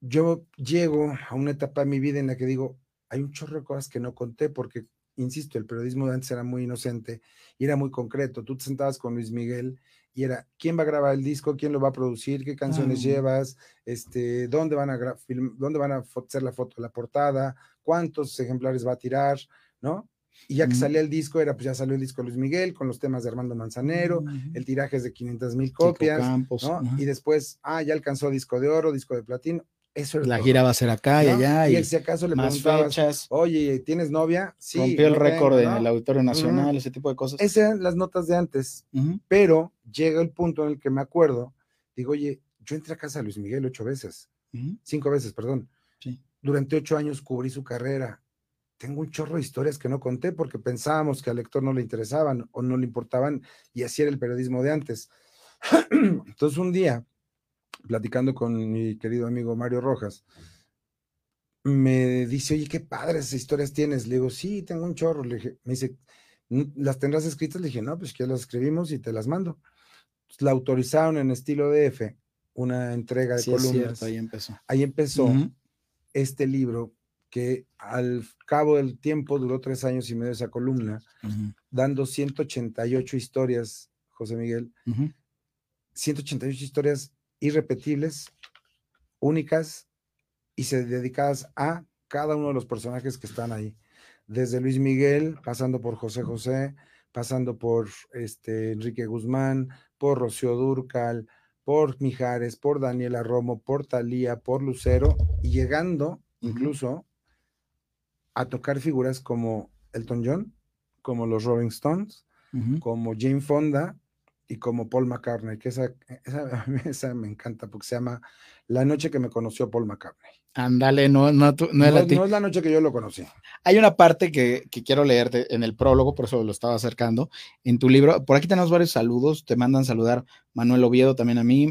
yo llego a una etapa de mi vida en la que digo, hay un chorro de cosas que no conté porque insisto, el periodismo de antes era muy inocente y era muy concreto. Tú te sentabas con Luis Miguel y era quién va a grabar el disco, quién lo va a producir, qué canciones llevas, este, dónde van a dónde van a hacer la foto, la portada, cuántos ejemplares va a tirar, ¿no? Y ya que salía el disco, era pues ya salió el disco Luis Miguel con los temas de Armando Manzanero, el tiraje es de 500 mil copias, ¿no? Y después, ah, ya alcanzó disco de oro, disco de platino. Eso la gira va a ser acá y allá. Y, si acaso le más preguntabas, oye, ¿tienes novia? Sí. Rompió el récord en el Auditorio Nacional, ese tipo de cosas. Esas eran las notas de antes, pero llega el punto en el que me acuerdo, digo, oye, yo entré a casa de Luis Miguel ocho veces, cinco veces, perdón. Sí. Durante ocho años cubrí su carrera. Tengo un chorro de historias que no conté porque pensábamos que al lector no le interesaban o no le importaban y así era el periodismo de antes. [CLEARS THROAT] Entonces un día platicando con mi querido amigo Mario Rojas, me dice, oye, qué padres historias tienes. Le digo, sí, tengo un chorro. Le dije, me dice, ¿las tendrás escritas? Le dije, no, pues que las escribimos y te las mando. la autorizaron en estilo DF, una entrega de columnas. ahí empezó. Ahí empezó este libro que al cabo del tiempo duró tres años y medio esa columna, dando 188 historias, José Miguel, 188 historias irrepetibles, únicas y se dedicadas a cada uno de los personajes que están ahí. Desde Luis Miguel, pasando por José José, pasando por este, Enrique Guzmán, por Rocío Durcal, por Mijares, por Daniela Romo, por Talía, por Lucero, y llegando incluso a tocar figuras como Elton John, como los Rolling Stones, como Jane Fonda, y como Paul McCartney, que esa, [LAUGHS] esa, me encanta porque se llama La noche que me conoció Paul McCartney. Ándale, no, no, no, es la noche que yo lo conocí. Hay una parte que, quiero leerte en el prólogo, por eso lo estaba acercando. En tu libro, por aquí tenemos varios saludos, te mandan saludar Manuel Oviedo también a mí,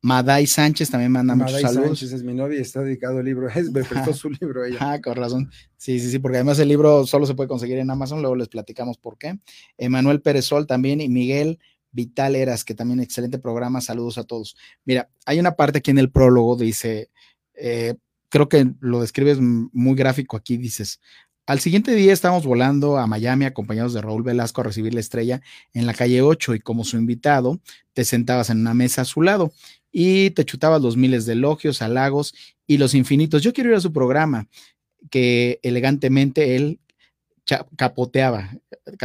Maday Sánchez también manda muchos saludos. Sánchez es mi novia y está dedicado al libro. [LAUGHS] Es, me prestó su libro ella. Ah, con razón. Sí, sí, sí, porque además el libro solo se puede conseguir en Amazon, luego les platicamos por qué. Emanuel Pérez Sol también y Miguel Vital Eras, que también excelente programa. Saludos a todos. Mira, hay una parte aquí en el prólogo, dice, eh, creo que lo describes muy gráfico aquí, dices, al siguiente día estábamos volando a Miami acompañados de Raúl Velasco a recibir la estrella en la calle 8 y como su invitado te sentabas en una mesa a su lado y te chutabas los miles de elogios, halagos y los infinitos. Yo quiero ir a su programa que elegantemente él capoteaba,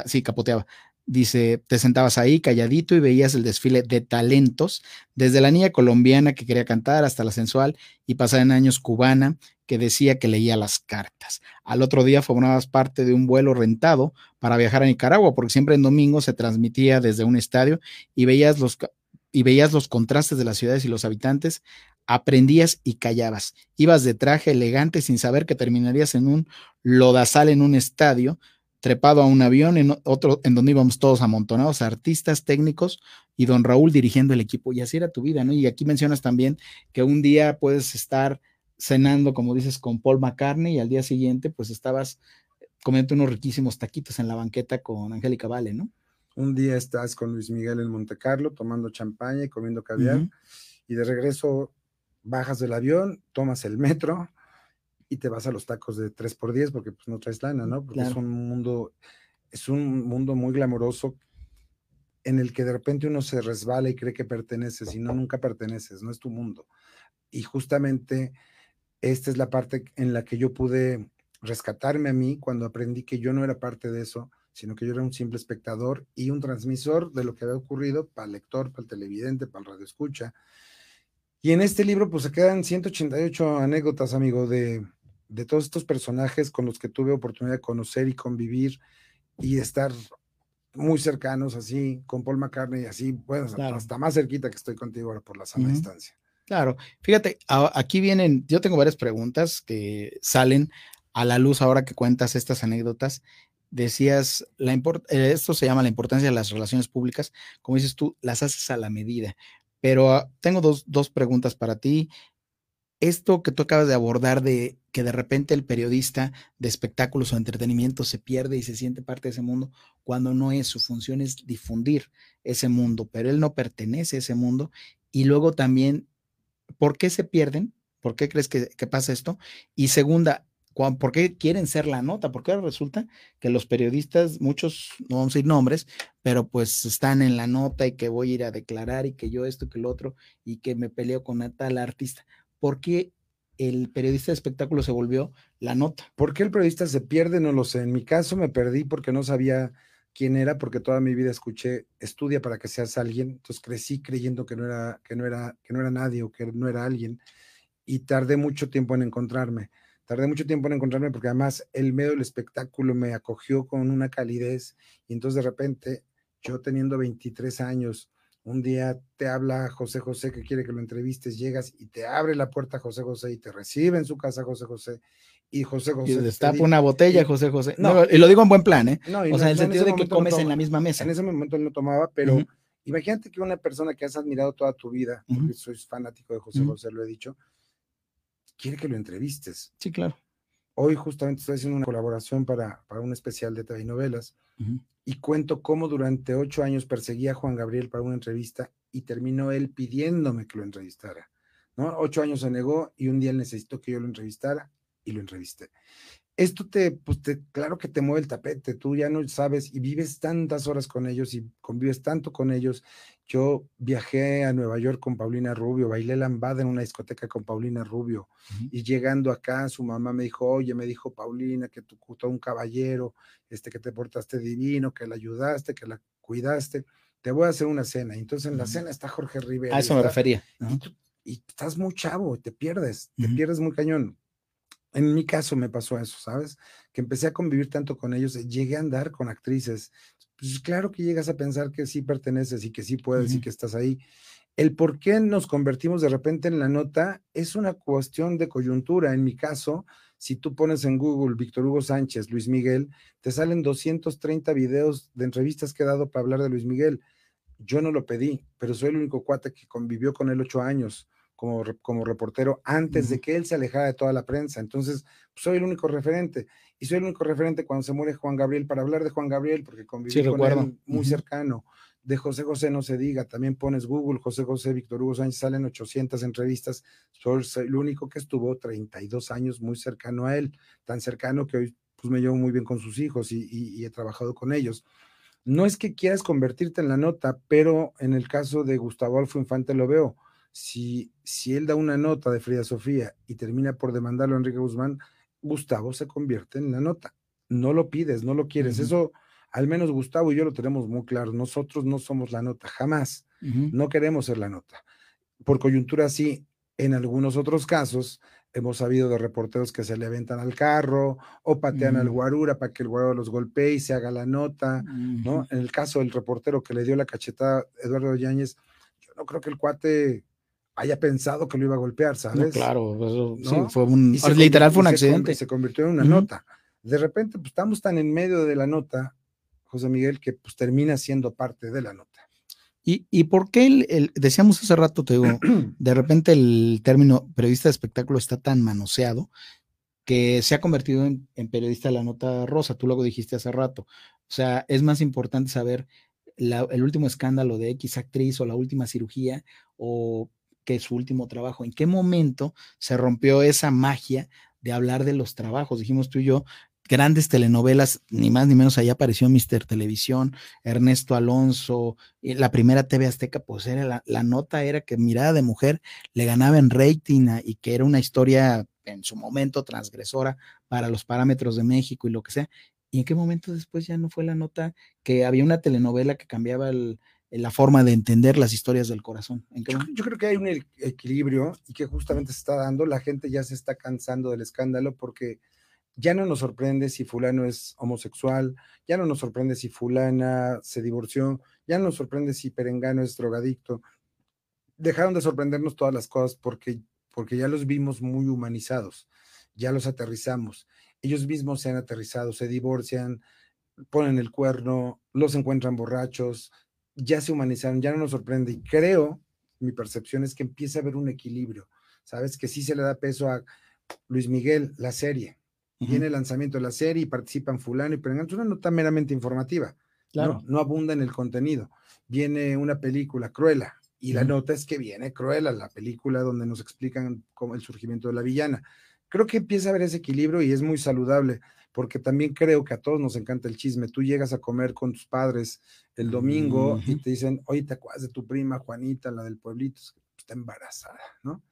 sí, capoteaba. Dice, te sentabas ahí calladito y veías el desfile de talentos, desde la niña colombiana que quería cantar hasta la sensual y pasada en años cubana que decía que leía las cartas. Al otro día formabas parte de un vuelo rentado para viajar a Nicaragua, porque siempre en domingo se transmitía desde un estadio y veías los, y veías los contrastes de las ciudades y los habitantes, aprendías y callabas. Ibas de traje elegante sin saber que terminarías en un lodazal en un estadio, trepado a un avión, en otro, en donde íbamos todos amontonados, artistas, técnicos, y don Raúl dirigiendo el equipo. Y así era tu vida, ¿no? Y aquí mencionas también que un día puedes estar cenando, como dices, con Paul McCartney, y al día siguiente, pues estabas comiendo unos riquísimos taquitos en la banqueta con Angélica Vale, ¿no? Un día estás con Luis Miguel en Monte Carlo tomando champaña y comiendo caviar, y de regreso bajas del avión, tomas el metro, y te vas a los tacos de 3 por 10 porque pues no traes lana, ¿no? Porque es un mundo, es un mundo muy glamoroso en el que de repente uno se resbala y cree que perteneces y no, nunca perteneces, no es tu mundo. Y justamente esta es la parte en la que yo pude rescatarme a mí cuando aprendí que yo no era parte de eso, sino que yo era un simple espectador y un transmisor de lo que había ocurrido para el lector, para el televidente, para el radio escucha. Y en este libro pues se quedan 188 anécdotas, amigo, de, de todos estos personajes con los que tuve oportunidad de conocer y convivir y estar muy cercanos así, con Paul McCartney y así, bueno, hasta más cerquita que estoy contigo ahora por la sana distancia. Claro, fíjate, aquí vienen, yo tengo varias preguntas que salen a la luz ahora que cuentas estas anécdotas. Decías, la eh, esto se llama la importancia de las relaciones públicas, como dices tú, las haces a la medida. Pero ah, tengo dos, dos preguntas para ti esto que tú acabas de abordar de que de repente el periodista de espectáculos o entretenimiento se pierde y se siente parte de ese mundo cuando no es, su función es difundir ese mundo, pero él no pertenece a ese mundo. Y luego también, ¿por qué se pierden? ¿Por qué crees que, pasa esto? Y segunda, ¿Por qué quieren ser la nota? Porque resulta que los periodistas, muchos, no vamos a decir nombres, pero pues están en la nota y que voy a ir a declarar y que yo esto, que lo otro, y que me peleo con tal artista. ¿Por qué el periodista de espectáculo se volvió la nota? ¿Por qué el periodista se pierde? No lo sé. En mi caso me perdí porque no sabía quién era, porque toda mi vida escuché estudia para que seas alguien. Entonces crecí creyendo que no era, que no era, que no era nadie o que no era alguien. Y tardé mucho tiempo en encontrarme Tardé mucho tiempo en encontrarme porque además el medio del espectáculo me acogió con una calidez y entonces de repente yo teniendo 23 años, un día te habla José José que quiere que lo entrevistes, llegas y te abre la puerta José José y te recibe en su casa José José y José José. Y destapa una botella José José. No, y lo digo en buen plan, ¿eh? No, o sea, en el sentido de que comes en la misma mesa. En ese momento no tomaba, pero imagínate que una persona que has admirado toda tu vida, porque soy fanático de José José, lo he dicho, quiere que lo entrevistes. Sí, claro. Hoy justamente estoy haciendo una colaboración para, para un especial de TV novelas y cuento cómo durante ocho años perseguía a Juan Gabriel para una entrevista y terminó él pidiéndome que lo entrevistara. ¿no? Ocho años se negó y un día él necesitó que yo lo entrevistara y lo entrevisté esto te, pues te, claro que te mueve el tapete, tú ya no sabes y vives tantas horas con ellos y convives tanto con ellos. Yo viajé a Nueva York con Paulina Rubio, bailé lambada en una discoteca con Paulina Rubio y llegando acá su mamá me dijo, oye, me dijo Paulina que tú un caballero, este, que te portaste divino, que la ayudaste, que la cuidaste, te voy a hacer una cena. Y entonces en la cena está Jorge Rivera. A eso me refería. Y, estás muy chavo, te pierdes, te pierdes muy cañón en mi caso me pasó eso, ¿sabes? Que empecé a convivir tanto con ellos, llegué a andar con actrices. Pues claro que llegas a pensar que sí perteneces y que sí puedes y que estás ahí. El por qué nos convertimos de repente en la nota es una cuestión de coyuntura. En mi caso, si tú pones en Google Víctor Hugo Sánchez, Luis Miguel, te salen 230 videos de entrevistas que he dado para hablar de Luis Miguel. Yo no lo pedí, pero soy el único cuate que convivió con él ocho años como, reportero antes de que él se alejara de toda la prensa. Entonces, pues, soy el único referente. Y soy el único referente cuando se muere Juan Gabriel para hablar de Juan Gabriel, porque conviví con él muy cercano. De José José no se diga, también pones Google, José José, Víctor Hugo Sánchez, salen 800 entrevistas. Soy el único que estuvo 32 años muy cercano a él, tan cercano que hoy pues, me llevo muy bien con sus hijos y, y he trabajado con ellos. No es que quieras convertirte en la nota, pero en el caso de Gustavo Alfo Infante lo veo si, si él da una nota de Frida Sofía y termina por demandarlo a Enrique Guzmán, Gustavo se convierte en la nota. No lo pides, no lo quieres. Eso, al menos Gustavo y yo lo tenemos muy claro. Nosotros no somos la nota, jamás. No queremos ser la nota. Por coyuntura sí, en algunos otros casos hemos sabido de reporteros que se le aventan al carro o patean al guarura para que el guarura los golpee y se haga la nota, ¿no? En el caso del reportero que le dio la cachetada Eduardo Yáñez, yo no creo que el cuate haya pensado que lo iba a golpear, ¿sabes? claro, sí, fue un, literal fue un accidente. Se, convirtió en una nota. De repente, pues estamos tan en medio de la nota, José Miguel, que pues termina siendo parte de la nota. ¿Y, y por qué, el, decíamos hace rato, te digo, [CLEARS THROAT] de repente el término periodista de espectáculo está tan manoseado que se ha convertido en, periodista de la nota rosa, tú luego dijiste hace rato. O sea, es más importante saber el último escándalo de X actriz o la última cirugía o que su último trabajo, en qué momento se rompió esa magia de hablar de los trabajos. Dijimos tú y yo, grandes telenovelas, ni más ni menos, ahí apareció Mister Televisión, Ernesto Alonso, la primera TV Azteca, pues era la, nota era que Mirada de Mujer le ganaba en rating y que era una historia en su momento transgresora para los parámetros de México y lo que sea. ¿Y en qué momento después ya no fue la nota que había una telenovela que cambiaba el, la forma de entender las historias del corazón. Yo, creo que hay un equilibrio y que justamente se está dando. La gente ya se está cansando del escándalo porque ya no nos sorprende si fulano es homosexual, ya no nos sorprende si fulana se divorció, ya no nos sorprende si Perengano es drogadicto. Dejaron de sorprendernos todas las cosas porque, porque ya los vimos muy humanizados, ya los aterrizamos. Ellos mismos se han aterrizado, se divorcian, ponen el cuerno, los encuentran borrachos, ya se humanizaron, ya no nos sorprende. Y creo, mi percepción es que empieza a haber un equilibrio, ¿sabes? Que sí se le da peso a Luis Miguel, la serie. Viene el lanzamiento de la serie y participan fulano y pero es una nota meramente informativa. Claro. No, abunda en el contenido. Viene una película, Cruella, y la nota es que viene Cruella, la película donde nos explican cómo el surgimiento de la villana. creo que empieza a haber ese equilibrio y es muy saludable, porque también creo que a todos nos encanta el chisme. Tú llegas a comer con tus padres el domingo y te dicen, oye, ¿te acuerdas de tu prima Juanita, la del pueblito? Está embarazada, ¿no?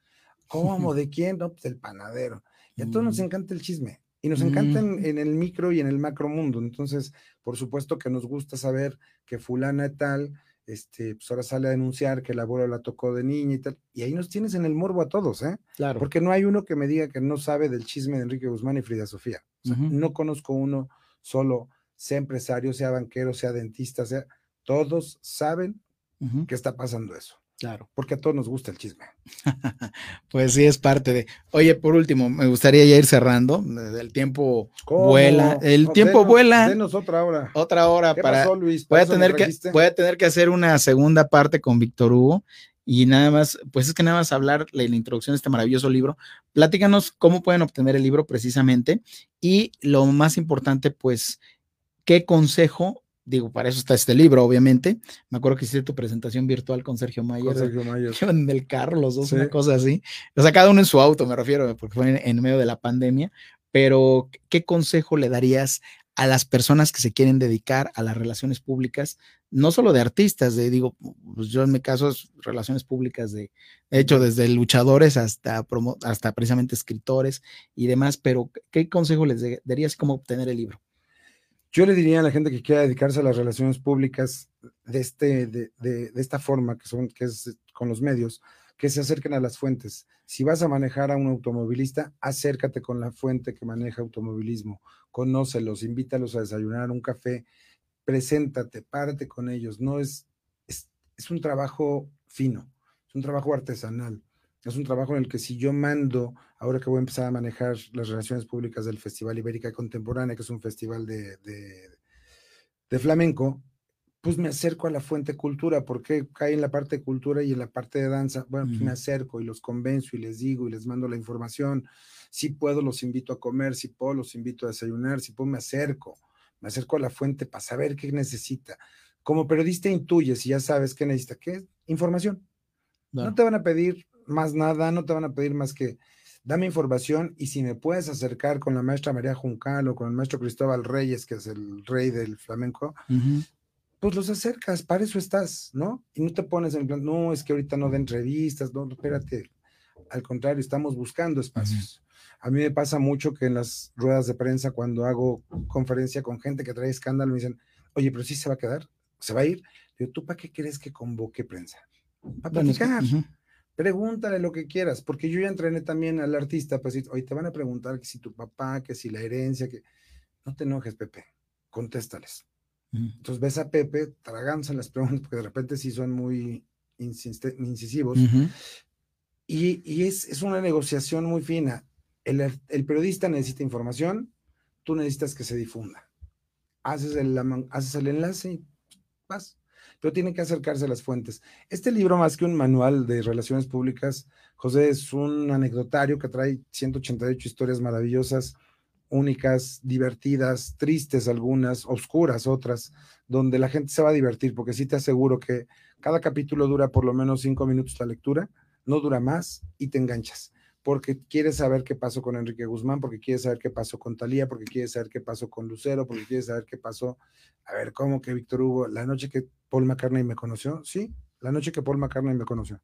¿Cómo? ¿De quién? No, pues del panadero. Y a todos nos encanta el chisme. Y nos encanta mm. en, el micro y en el macro mundo. Entonces, por supuesto que nos gusta saber que fulana tal, este, pues ahora sale a denunciar que el abuelo la tocó de niña y tal. Y ahí nos tienes en el morbo a todos, ¿eh? Claro. Porque no hay uno que me diga que no sabe del chisme de Enrique Guzmán y Frida Sofía. No conozco uno solo, sea empresario, sea banquero, sea dentista, sea, todos saben que está pasando eso. Claro. Porque a todos nos gusta el chisme. [LAUGHS] pues sí, es parte de. Oye, por último, me gustaría ya ir cerrando. El tiempo vuela. El tiempo vuela. Denos otra hora. Otra hora para. Voy a, tener que, voy a tener que hacer una segunda parte con Víctor Hugo. Y nada más, pues es que nada más hablar de la introducción de este maravilloso libro. Platícanos cómo pueden obtener el libro precisamente. Y lo más importante, pues, qué consejo digo, para eso está este libro, obviamente. Me acuerdo que hiciste tu presentación virtual con Sergio Mayer. Con Sergio Mayer. [LAUGHS] En el carro, los dos, una cosa así. O sea, cada uno en su auto, me refiero, porque fue en, medio de la pandemia. Pero, ¿qué consejo le darías a las personas que se quieren dedicar a las relaciones públicas, no solo de artistas, de, digo, pues yo en mi caso es relaciones públicas de, de hecho, desde luchadores hasta, hasta precisamente escritores y demás, pero ¿qué consejo les darías cómo obtener el libro? Yo le diría a la gente que quiera dedicarse a las relaciones públicas de, este, de, de, esta forma, que, son, que es con los medios, que se acerquen a las fuentes. Si vas a manejar a un automovilista, acércate con la fuente que maneja automovilismo, conócelos, invítalos a desayunar un café, preséntate, párate con ellos. No es, es, es un trabajo fino, es un trabajo artesanal. Es un trabajo en el que si yo mando, ahora que voy a empezar a manejar las relaciones públicas del Festival Ibérica Contemporánea, que es un festival de, de, flamenco, pues me acerco a la fuente cultura, porque cae en la parte de cultura y en la parte de danza. Bueno, pues me acerco y los convenzo y les digo y les mando la información. Si puedo, los invito a comer, si puedo, los invito a desayunar, si puedo, me acerco. Me acerco a la fuente para saber qué necesita. Como periodista intuyes y ya sabes qué necesita. ¿Qué? Información. No te van a pedir más nada, no te van a pedir más que dame información y si me puedes acercar con la maestra María Juncal o con el maestro Cristóbal Reyes, que es el rey del flamenco, pues los acercas, para eso estás, ¿no? Y no te pones en plan, no, es que ahorita no de entrevistas, no, espérate, al contrario, estamos buscando espacios. A mí me pasa mucho que en las ruedas de prensa, cuando hago conferencia con gente que trae escándalo, me dicen, oye, pero sí se va a quedar, se va a ir. Digo, ¿tú para qué crees que convoque prensa? Para platicar. Pregúntale lo que quieras, porque yo ya entrené también al artista, pues hoy te van a preguntar que si tu papá, que si la herencia, que no te enojes, Pepe, contéstales. Entonces ves a Pepe, traganza las preguntas, porque de repente sí son muy incisivos. Y, es, es, una negociación muy fina. El, el, periodista necesita información, tú necesitas que se difunda. Haces el, haces el enlace y vas pero tiene que acercarse a las fuentes. Este libro, más que un manual de relaciones públicas, José, es un anecdotario que trae 188 historias maravillosas, únicas, divertidas, tristes algunas, oscuras otras, donde la gente se va a divertir, porque sí te aseguro que cada capítulo dura por lo menos cinco minutos la lectura, no dura más y te enganchas porque quieres saber qué pasó con Enrique Guzmán, porque quieres saber qué pasó con Talía, porque quieres saber qué pasó con Lucero, porque quieres saber qué pasó, a ver, ¿cómo que Víctor Hugo, la noche que Paul McCartney me conoció? Sí, la noche que Paul McCartney me conoció.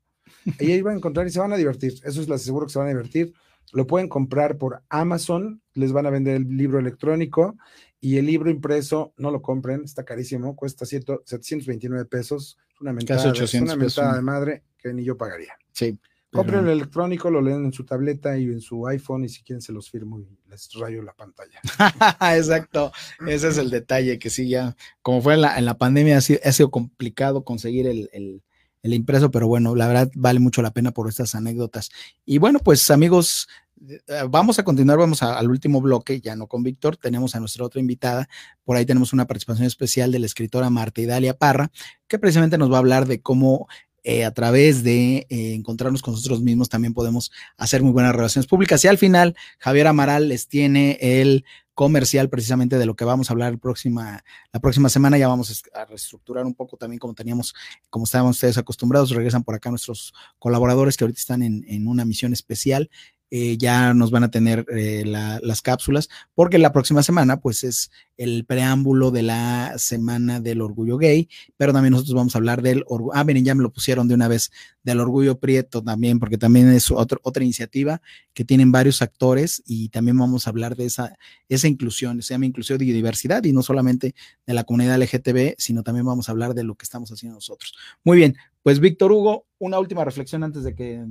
Y ahí van a encontrar y se van a divertir, eso es lo seguro que se van a divertir. Lo pueden comprar por Amazon, les van a vender el libro electrónico y el libro impreso, no lo compren, está carísimo, cuesta 729 pesos, una mentada, una mentada de madre que ni yo pagaría. Sí. Compren el electrónico, lo leen en su tableta y en su iPhone y si quieren se los firmo y les rayo la pantalla. [LAUGHS] Exacto, ese es el detalle que sí ya, como fue en la, en la pandemia, ha sido, complicado conseguir el, el, el, impreso, pero bueno, la verdad vale mucho la pena por estas anécdotas. Y bueno, pues amigos, eh, vamos a continuar, vamos al último bloque, ya no con Víctor, tenemos a nuestra otra invitada, por ahí tenemos una participación especial de la escritora Marta Idalia Parra, que precisamente nos va a hablar de cómo eh, a través de eh, encontrarnos con nosotros mismos también podemos hacer muy buenas relaciones públicas. Y al final, Javier Amaral les tiene el comercial precisamente de lo que vamos a hablar la próxima, semana. Ya vamos a reestructurar un poco también como teníamos, como estaban ustedes acostumbrados. Regresan por acá nuestros colaboradores que ahorita están en, en una misión especial eh, ya nos van a tener eh, las cápsulas, porque la próxima semana, pues es el preámbulo de la semana del orgullo gay, pero también nosotros vamos a hablar del orgullo, ah, miren, ya me lo pusieron de una vez, del orgullo prieto también, porque también es otra iniciativa que tienen varios actores y también vamos a hablar de esa, esa inclusión, se llama inclusión y diversidad, y no solamente de la comunidad LGTB, sino también vamos a hablar de lo que estamos haciendo nosotros. Muy bien, pues Víctor Hugo, una última reflexión antes de que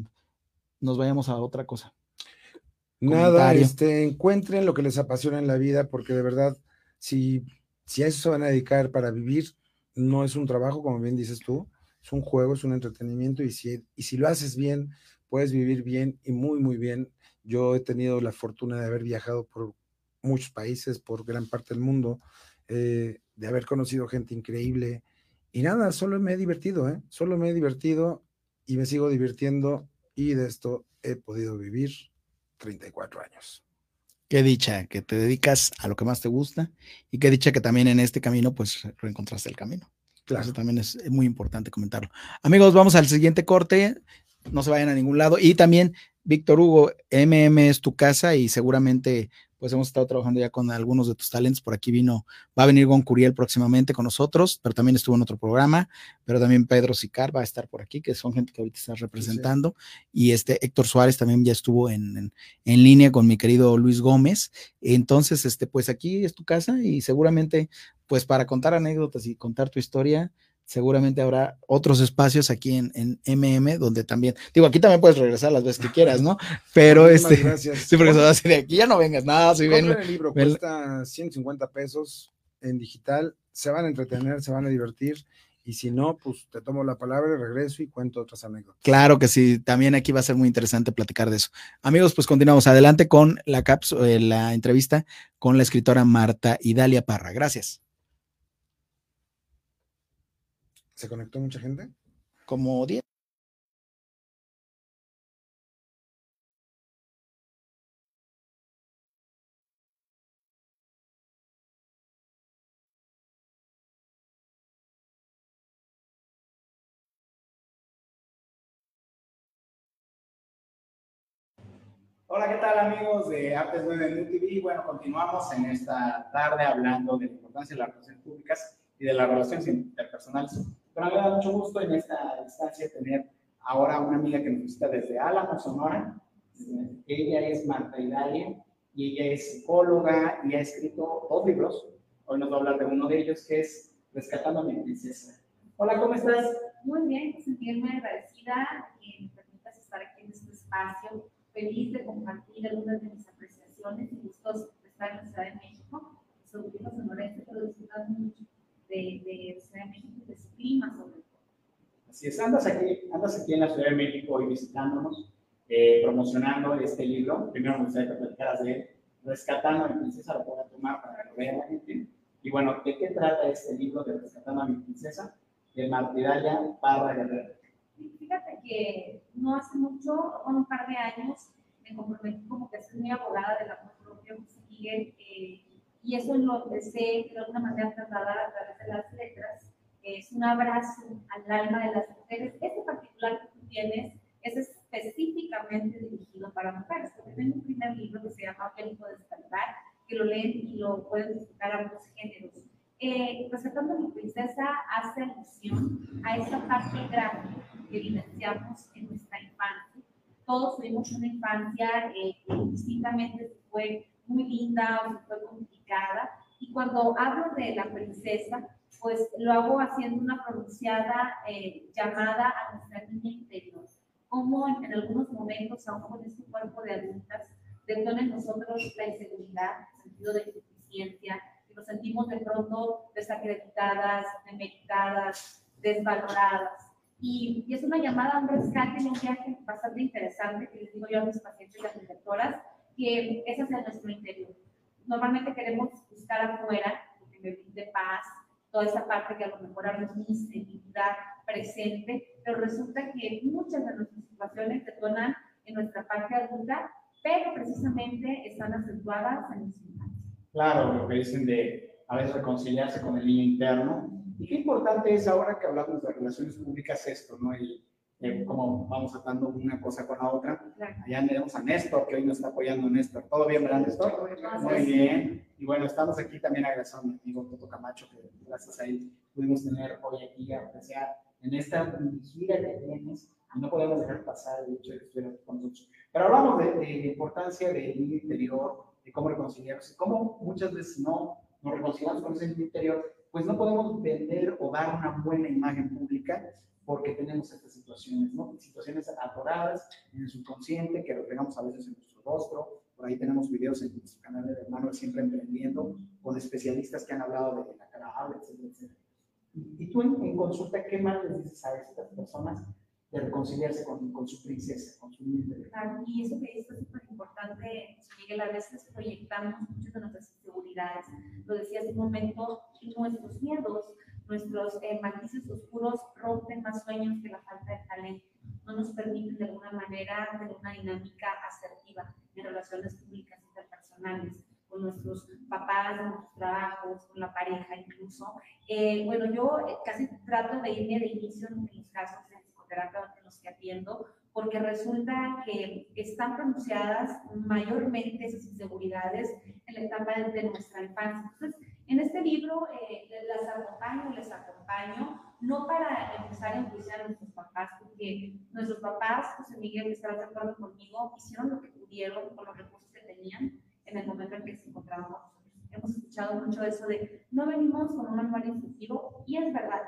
nos vayamos a otra cosa. Nada, este, encuentren lo que les apasiona en la vida, porque de verdad, si, si a eso se van a dedicar para vivir, no es un trabajo, como bien dices tú, es un juego, es un entretenimiento, y si, y si lo haces bien, puedes vivir bien y muy, muy bien. Yo he tenido la fortuna de haber viajado por muchos países, por gran parte del mundo, eh, de haber conocido gente increíble. Y nada, solo me he divertido, ¿eh? Solo me he divertido y me sigo divirtiendo y de esto he podido vivir 34 años. Qué dicha que te dedicas a lo que más te gusta y qué dicha que también en este camino pues reencontraste el camino. Claro. Eso también es muy importante comentarlo. Amigos, vamos al siguiente corte. No se vayan a ningún lado. Y también, Víctor Hugo, MM es tu casa y seguramente pues hemos estado trabajando ya con algunos de tus talentos. Por aquí vino, va a venir Gon Curiel próximamente con nosotros, pero también estuvo en otro programa, pero también Pedro Sicar va a estar por aquí, que son gente que ahorita está representando. Y este Héctor Suárez también ya estuvo en, en, línea con mi querido Luis Gómez. Entonces, este, pues aquí es tu casa y seguramente, pues para contar anécdotas y contar tu historia, seguramente habrá otros espacios aquí en, en, MM donde también, digo, aquí también puedes regresar las veces que quieras, ¿no? [LAUGHS] Pero este, gracias. sí, porque se va a decir de aquí ya no vengas, nada, si ven. El libro cuesta 150 pesos en digital, se van a entretener, se van a divertir. Y si no, pues te tomo la palabra regreso y cuento otras anécdotas. Claro que sí, también aquí va a ser muy interesante platicar de eso. Amigos, pues continuamos adelante con la, eh, la entrevista con la escritora Marta Idalia Parra. Gracias. ¿Se conectó mucha gente? Como 10. Hola, ¿qué tal amigos de Artes 9 TV? Bueno, continuamos en esta tarde hablando de la importancia de las relaciones públicas y de las relaciones interpersonales pero me da mucho gusto en esta instancia tener ahora una amiga que nos visita desde Álamo, Sonora. Ella es Marta Idalia y ella es psicóloga y ha escrito dos libros. Hoy nos va a hablar de uno de ellos que es Rescatando a mi princesa. Hola, ¿cómo estás? Muy bien, sentirme agradecida que me permitas estar aquí en este espacio. Feliz de compartir algunas de mis apreciaciones y gustos de estar en la Ciudad de México. Sobre todo en pero disfrutando mucho de, de Ciudad de México de su clima sobre todo. Así es, andas aquí, andas aquí en la Ciudad de México hoy visitándonos, eh, promocionando este libro. Primero me gustaría que platicaras de él, Rescatando a mi princesa, lo pueda tomar para que lo vea la gente. Y bueno, ¿de qué trata este libro de Rescatando a mi princesa? De Martiralia Parra Guerrero. Fíjate que no hace mucho, un par de años, me comprometí como que soy muy abogada del amor propio que sigue eh, y eso lo empecé de alguna manera a trasladar a través de las letras. Es un abrazo al alma de las mujeres. Este particular que tú tienes es específicamente dirigido para mujeres, porque tengo un primer libro que se llama de despertar, que lo leen y lo pueden disfrutar ambos géneros. Eh, Respetando mi princesa hace alusión a esa parte gráfica que vivenciamos en nuestra infancia. Todos tuvimos una infancia eh, que distintamente fue muy linda o fue Y cuando hablo de la princesa, pues lo hago haciendo una pronunciada eh, llamada a nuestra niña interior. Como en, algunos momentos, aún con este cuerpo de adultas, detona en nosotros la inseguridad, el sentido de insuficiencia, y nos sentimos de pronto desacreditadas, demeritadas, desvaloradas. Y, y, es una llamada a un rescate en un viaje bastante interesante que les digo yo a mis pacientes y a mis lectoras, que ese es nuestro interior. Normalmente queremos buscar afuera lo que me brinde paz, toda esa parte que a lo mejor habla mi seguridad presente, pero resulta que muchas de nuestras situaciones detonan en nuestra parte adulta, pero precisamente están acentuadas en nuestra infancia. Claro, lo que dicen de a veces reconciliarse con el niño interno. Y qué importante es ahora que hablamos de relaciones públicas esto, ¿no? El, eh, como vamos atando una cosa con la otra. Allá tenemos a Néstor, que hoy nos está apoyando Néstor. ¿Todo bien, verdad, Néstor? Muy bien. Y bueno, estamos aquí también agradeciendo a mi amigo Toto Camacho, que gracias a él pudimos tener hoy aquí, aunque sea en esta gira que tienes, y no podemos dejar pasar el hecho de que con nosotros. Pero hablamos de, de la importancia del niño interior, de cómo reconciliarse, cómo muchas veces no nos reconciliamos con ese niño interior, pues no podemos vender o dar una buena imagen pública porque tenemos estas situaciones, ¿no? Situaciones atoradas en el subconsciente que reflejamos a veces en nuestro rostro. Por ahí tenemos videos en nuestro canal de Manuel Siempre Emprendiendo con especialistas que han hablado de la cara, etcétera, etcétera. Y tú en, consulta, ¿qué más les dices a estas personas de reconciliarse con, con su princesa, con su líder? Y eso que es súper importante, Miguel, a veces proyectamos muchas de nuestras inseguridades. Lo decía hace un momento, nuestros miedos Nuestros eh, matices oscuros rompen más sueños que la falta de talento. No nos permiten de alguna manera tener una dinámica asertiva en relaciones públicas interpersonales con nuestros papás, en nuestros trabajos, con la pareja incluso. Eh, bueno, yo eh, casi trato de irme de inicio en los casos de psicoterapia en los que atiendo, porque resulta que están pronunciadas mayormente esas inseguridades en la etapa de, nuestra infancia. Entonces, en este libro eh, las acompaño, les acompaño, no para empezar a enjuiciar a nuestros papás, porque nuestros papás, José Miguel, estará de acuerdo conmigo, hicieron lo que pudieron con los recursos que tenían en el momento en que se encontraban. Hemos escuchado mucho eso de no venimos con un manual instructivo, y es verdad.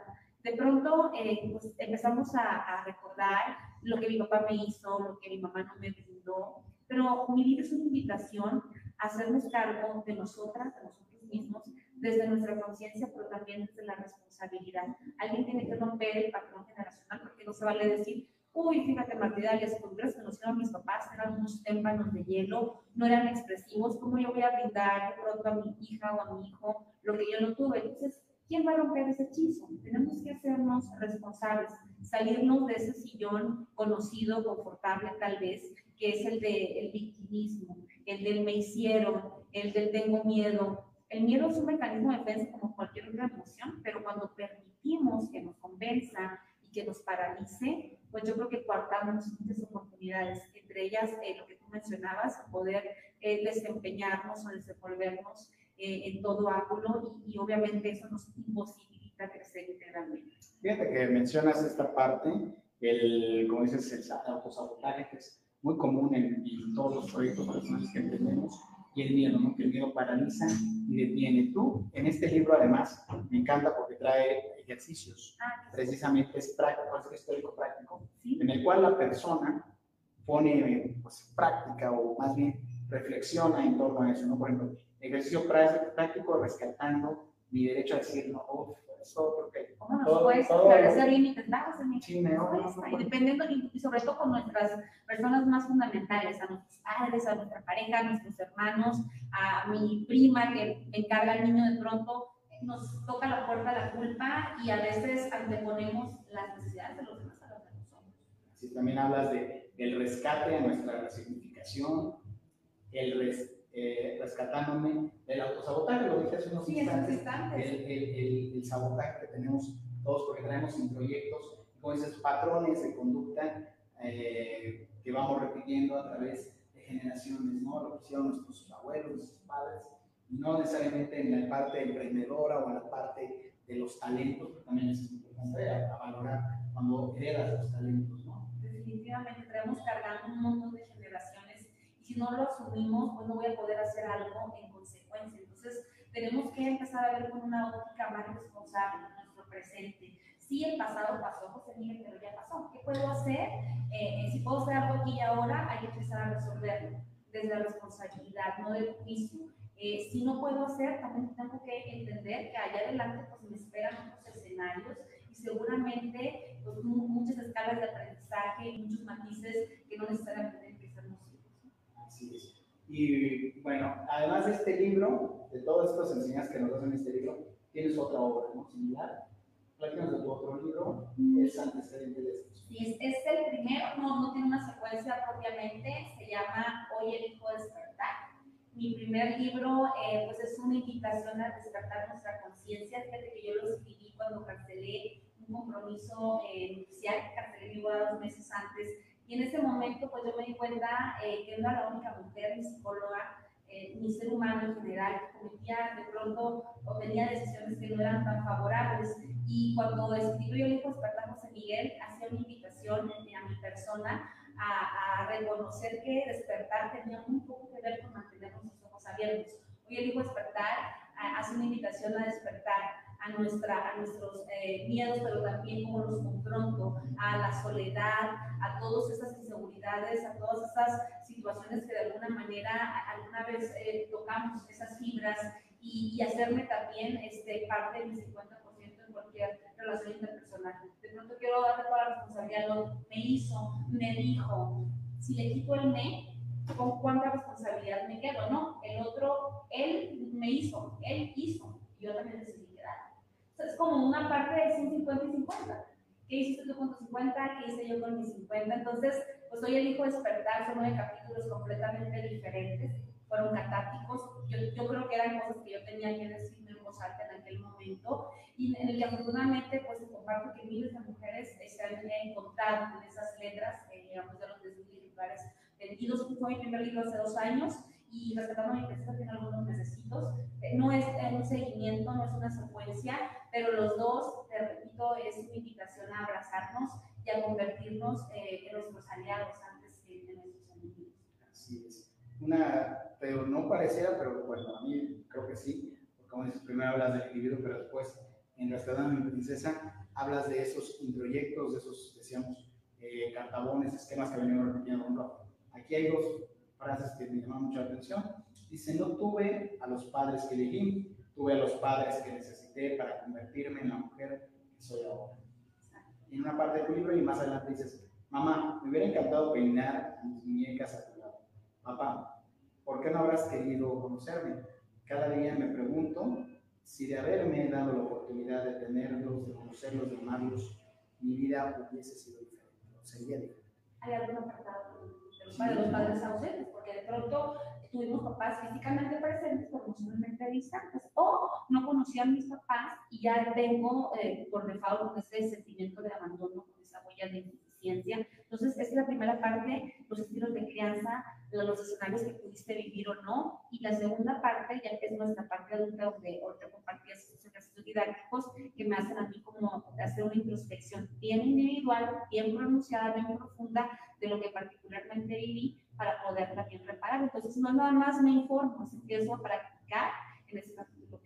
De pronto eh, pues, empezamos a, a, recordar lo que mi papá me hizo, lo que mi mamá no me brindó, pero mi vida es una invitación a hacernos cargo de nosotras, de nosotros mismos, desde nuestra conciencia, pero también desde la responsabilidad. Alguien tiene que romper el patrón generacional porque no se vale decir, uy, fíjate, Martida, las culturas que nos dieron mis papás eran unos témpanos de hielo, no eran expresivos, ¿cómo yo voy a brindar de pronto a mi hija o a mi hijo lo que yo no tuve? Entonces, ¿quién va a romper ese hechizo? Tenemos que hacernos responsables, salirnos de ese sillón conocido, confortable tal vez, que es el del victimismo, el del me hicieron, el del tengo miedo, el miedo es un mecanismo de defensa como cualquier otra emoción, pero cuando permitimos que nos convenza y que nos paralice, pues yo creo que coartamos muchas oportunidades, entre ellas eh, lo que tú mencionabas, poder eh, desempeñarnos o desenvolvernos eh, en todo ángulo y, obviamente eso nos imposibilita crecer integralmente. Fíjate que mencionas esta parte, el, como dices, el autosabotaje, que es muy común en, en todos los proyectos personales que tenemos y el miedo, ¿no? Que el miedo paraliza y detiene. Tú, en este libro, además, me encanta porque trae ejercicios, ah, precisamente es práctico, es histórico práctico, en el cual la persona pone pues, práctica o más bien reflexiona en torno a eso, ¿no? Por ejemplo, ejercicio práctico rescatando mi derecho a decir, no, eso porque ¿Cómo nos puede establecer límites bajos en sí, y dependiendo, y sobre todo con nuestras personas más fundamentales, a nuestros padres, a nuestra pareja, a nuestros hermanos, a mi prima que encarga al niño de pronto, nos toca la puerta la culpa y a veces anteponemos las necesidades de los demás a las de nosotros. Así también hablas de, del rescate a nuestra resignificación, el rescate eh, rescatándome del autosabotaje, lo dije hace unos instantes, el, el, el, sabotaje que tenemos todos porque traemos en proyectos, como dices, patrones de conducta eh, que vamos repitiendo a través de generaciones, ¿no? Lo que hicieron nuestros abuelos, nuestros padres, no necesariamente en la parte emprendedora o en la parte de los talentos, pero también es importante a, valorar cuando heredas los talentos, ¿no? Definitivamente traemos cargando un montón de no lo asumimos, pues no voy a poder hacer algo en consecuencia. Entonces, tenemos que empezar a ver con una óptica más responsable nuestro presente. Sí, el pasado pasó, José Miguel, pero ya pasó. ¿Qué puedo hacer? Eh, si puedo hacer algo aquí y ahora, hay que empezar a resolverlo desde la responsabilidad, no del juicio. Eh, si no puedo hacer, también tengo que entender que allá adelante pues, me esperan otros escenarios y seguramente pues, muchas escalas de aprendizaje, muchos matices que no necesariamente y bueno, además de este libro, de todas estas enseñanzas que nos das en este libro, tienes otra obra, ¿no? Similar. Platícanos de tu otro libro, es antecedente de esto. Sí, es, el primero, no, no tiene una secuencia propiamente, se llama Hoy elijo despertar. Mi primer libro, eh, pues es una invitación a despertar nuestra conciencia. Fíjate que yo lo escribí cuando cancelé un compromiso eh, inicial, cancelé mi dos meses antes, y en ese momento pues yo me di cuenta eh, que era la única mujer, mi psicóloga, eh, mi ser humano en general, que cometía de pronto o tenía decisiones que no eran tan favorables. Y cuando escribió el hijo despertar José Miguel, hacía una invitación a mi persona a, reconocer que despertar tenía muy poco que ver con mantener nuestros ojos abiertos. Hoy el hijo despertar hace una invitación a despertar a, nuestra, a nuestros eh, miedos, pero también como los confronto, a la soledad, a todas esas inseguridades, a todas esas situaciones que de alguna manera alguna vez eh, tocamos esas fibras y, y, hacerme también este, parte de mi 50% en cualquier relación interpersonal. De pronto quiero darle toda la responsabilidad, lo me hizo, me dijo, si le quito el me, con cuánta responsabilidad me quedo, ¿no? El otro, él me hizo, él hizo, yo también decidí quedar. es como una parte de 50 y 50. ¿Qué hiciste tú con tu 50? ¿Qué hice yo con mis 50? Entonces, pues hoy elijo despertar, son nueve capítulos completamente diferentes, fueron catárticos. Yo, yo creo que eran cosas que yo tenía que decirme en voz alta en aquel momento, y en el que afortunadamente, pues comparto que miles de mujeres se han encontrado en esas letras, eh, digamos, de los desiguales vendidos. Fue mi primer libro hace dos años y Respetando mi Princesa tiene algunos necesitos. Eh, no es un seguimiento, no es una secuencia, pero los dos, te repito, es una invitación a abrazarnos y a convertirnos eh, en nuestros aliados antes que en nuestros enemigos. Así es. Una, pero no pareciera, pero bueno, a mí creo que sí, porque como dices, primero hablas del individuo, pero después en Respetando a mi Princesa hablas de esos introyectos, de esos, decíamos, eh, cartabones, esquemas que venimos repitiendo. Aquí hay dos frases que me llaman mucha atención. Dice, no tuve a los padres que elegí, tuve a los padres que necesité para convertirme en la mujer que soy ahora. Y en una parte de tu libro y más adelante dices, mamá, me hubiera encantado peinar a mis muñecas a tu lado. Papá, ¿por qué no habrás querido conocerme? Cada día me pregunto si de haberme dado la oportunidad de tenerlos, de conocerlos, de amarlos, mi vida hubiese sido diferente, sería diferente. ¿Hay algún apartado de los padres ausentes, porque de pronto tuvimos papás físicamente presentes, pero emocionalmente distantes, o no conocían mis papás y ya tengo eh, por default ese sentimiento de abandono, con esa huella de entonces, esa es la primera parte, los estilos de crianza, los escenarios que pudiste vivir o no. Y la segunda parte, ya que es nuestra parte adulta, donde ahorita compartías esos ejercicios didácticos que me hacen a mí como hacer una introspección bien individual, bien pronunciada, bien profunda de lo que particularmente viví para poder también reparar. Entonces, no nada más me informo, empiezo a practicar en ese estoy.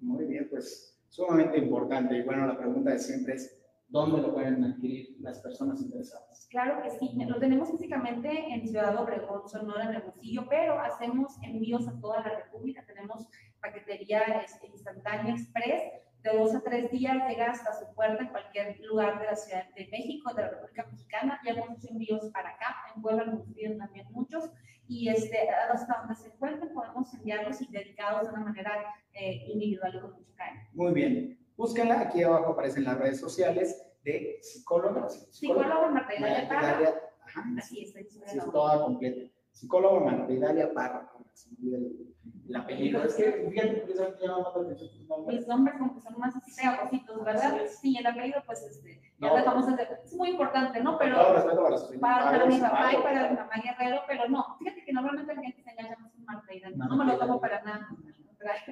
Muy bien, pues sumamente importante. Y bueno, la pregunta de siempre es, ¿Dónde lo pueden adquirir las personas interesadas? Claro que sí, lo tenemos físicamente en Ciudad Obregón, Sonora, en Hermosillo, pero hacemos envíos a toda la República. Tenemos paquetería este, instantánea express, de dos a tres días llega hasta su puerta en cualquier lugar de la Ciudad de México, de la República Mexicana. Ya hemos hecho envíos para acá, en Puebla nos piden también muchos, y este, hasta donde se encuentren podemos enviarlos y dedicados de una manera eh, individual y con mucho cariño. Muy bien. Búsquenla, aquí abajo aparecen las redes sociales de psicóloga. Psicóloga Marta Idalia Parra. Ajá, Así es, es toda completa. Psicóloga Marta Idalia Parra, el apellido. Es que, fíjate, precisamente llama más la atención. Mis nombres como que son más así pegajositos, ¿verdad? Sí, el apellido, pues, este, ya dejamos de... Es muy importante, ¿no? Pero... Todo respeto para, sus para, para mi papá y para mi mamá Guerrero, pero no, fíjate que normalmente la gente se engaña más con Marta Idalia. No, no me lo tomo para nada.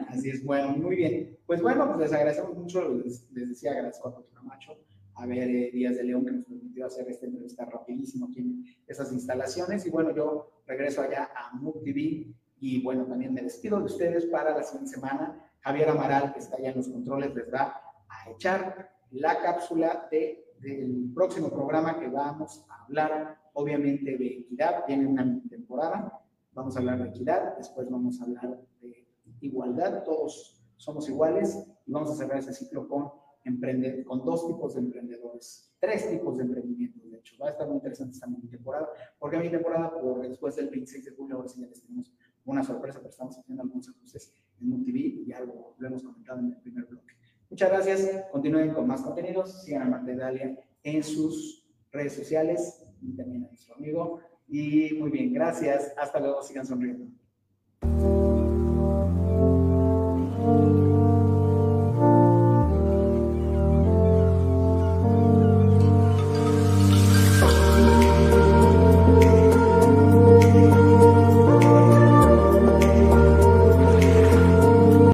Así es, bueno, muy bien. Pues bueno, pues les agradecemos mucho, les, decía, agradezco a Pato Camacho, a ver Díaz de León que nos permitió hacer esta entrevista rapidísimo aquí en esas instalaciones. Y bueno, yo regreso allá a MUC TV y bueno, también me despido de ustedes para la siguiente semana. Javier Amaral, que está allá en los controles, les va a echar la cápsula de, del próximo programa que vamos a hablar, obviamente, de equidad. Tiene una temporada, vamos a hablar de equidad, después vamos a hablar igualdad, todos somos iguales y vamos a cerrar ese ciclo con, emprender, con dos tipos de emprendedores, tres tipos de emprendimientos, de hecho. Va a estar muy interesante esta mi temporada, porque mi temporada, por después del 26 de julio, ahora sí ya les tenemos una sorpresa, pero estamos haciendo algunos ajustes en un TV y algo lo hemos comentado en el primer bloque. Muchas gracias, continúen con más contenidos, sigan a Marta Dalia en sus redes sociales y también a nuestro amigo. Y muy bien, gracias, hasta luego, sigan sonriendo.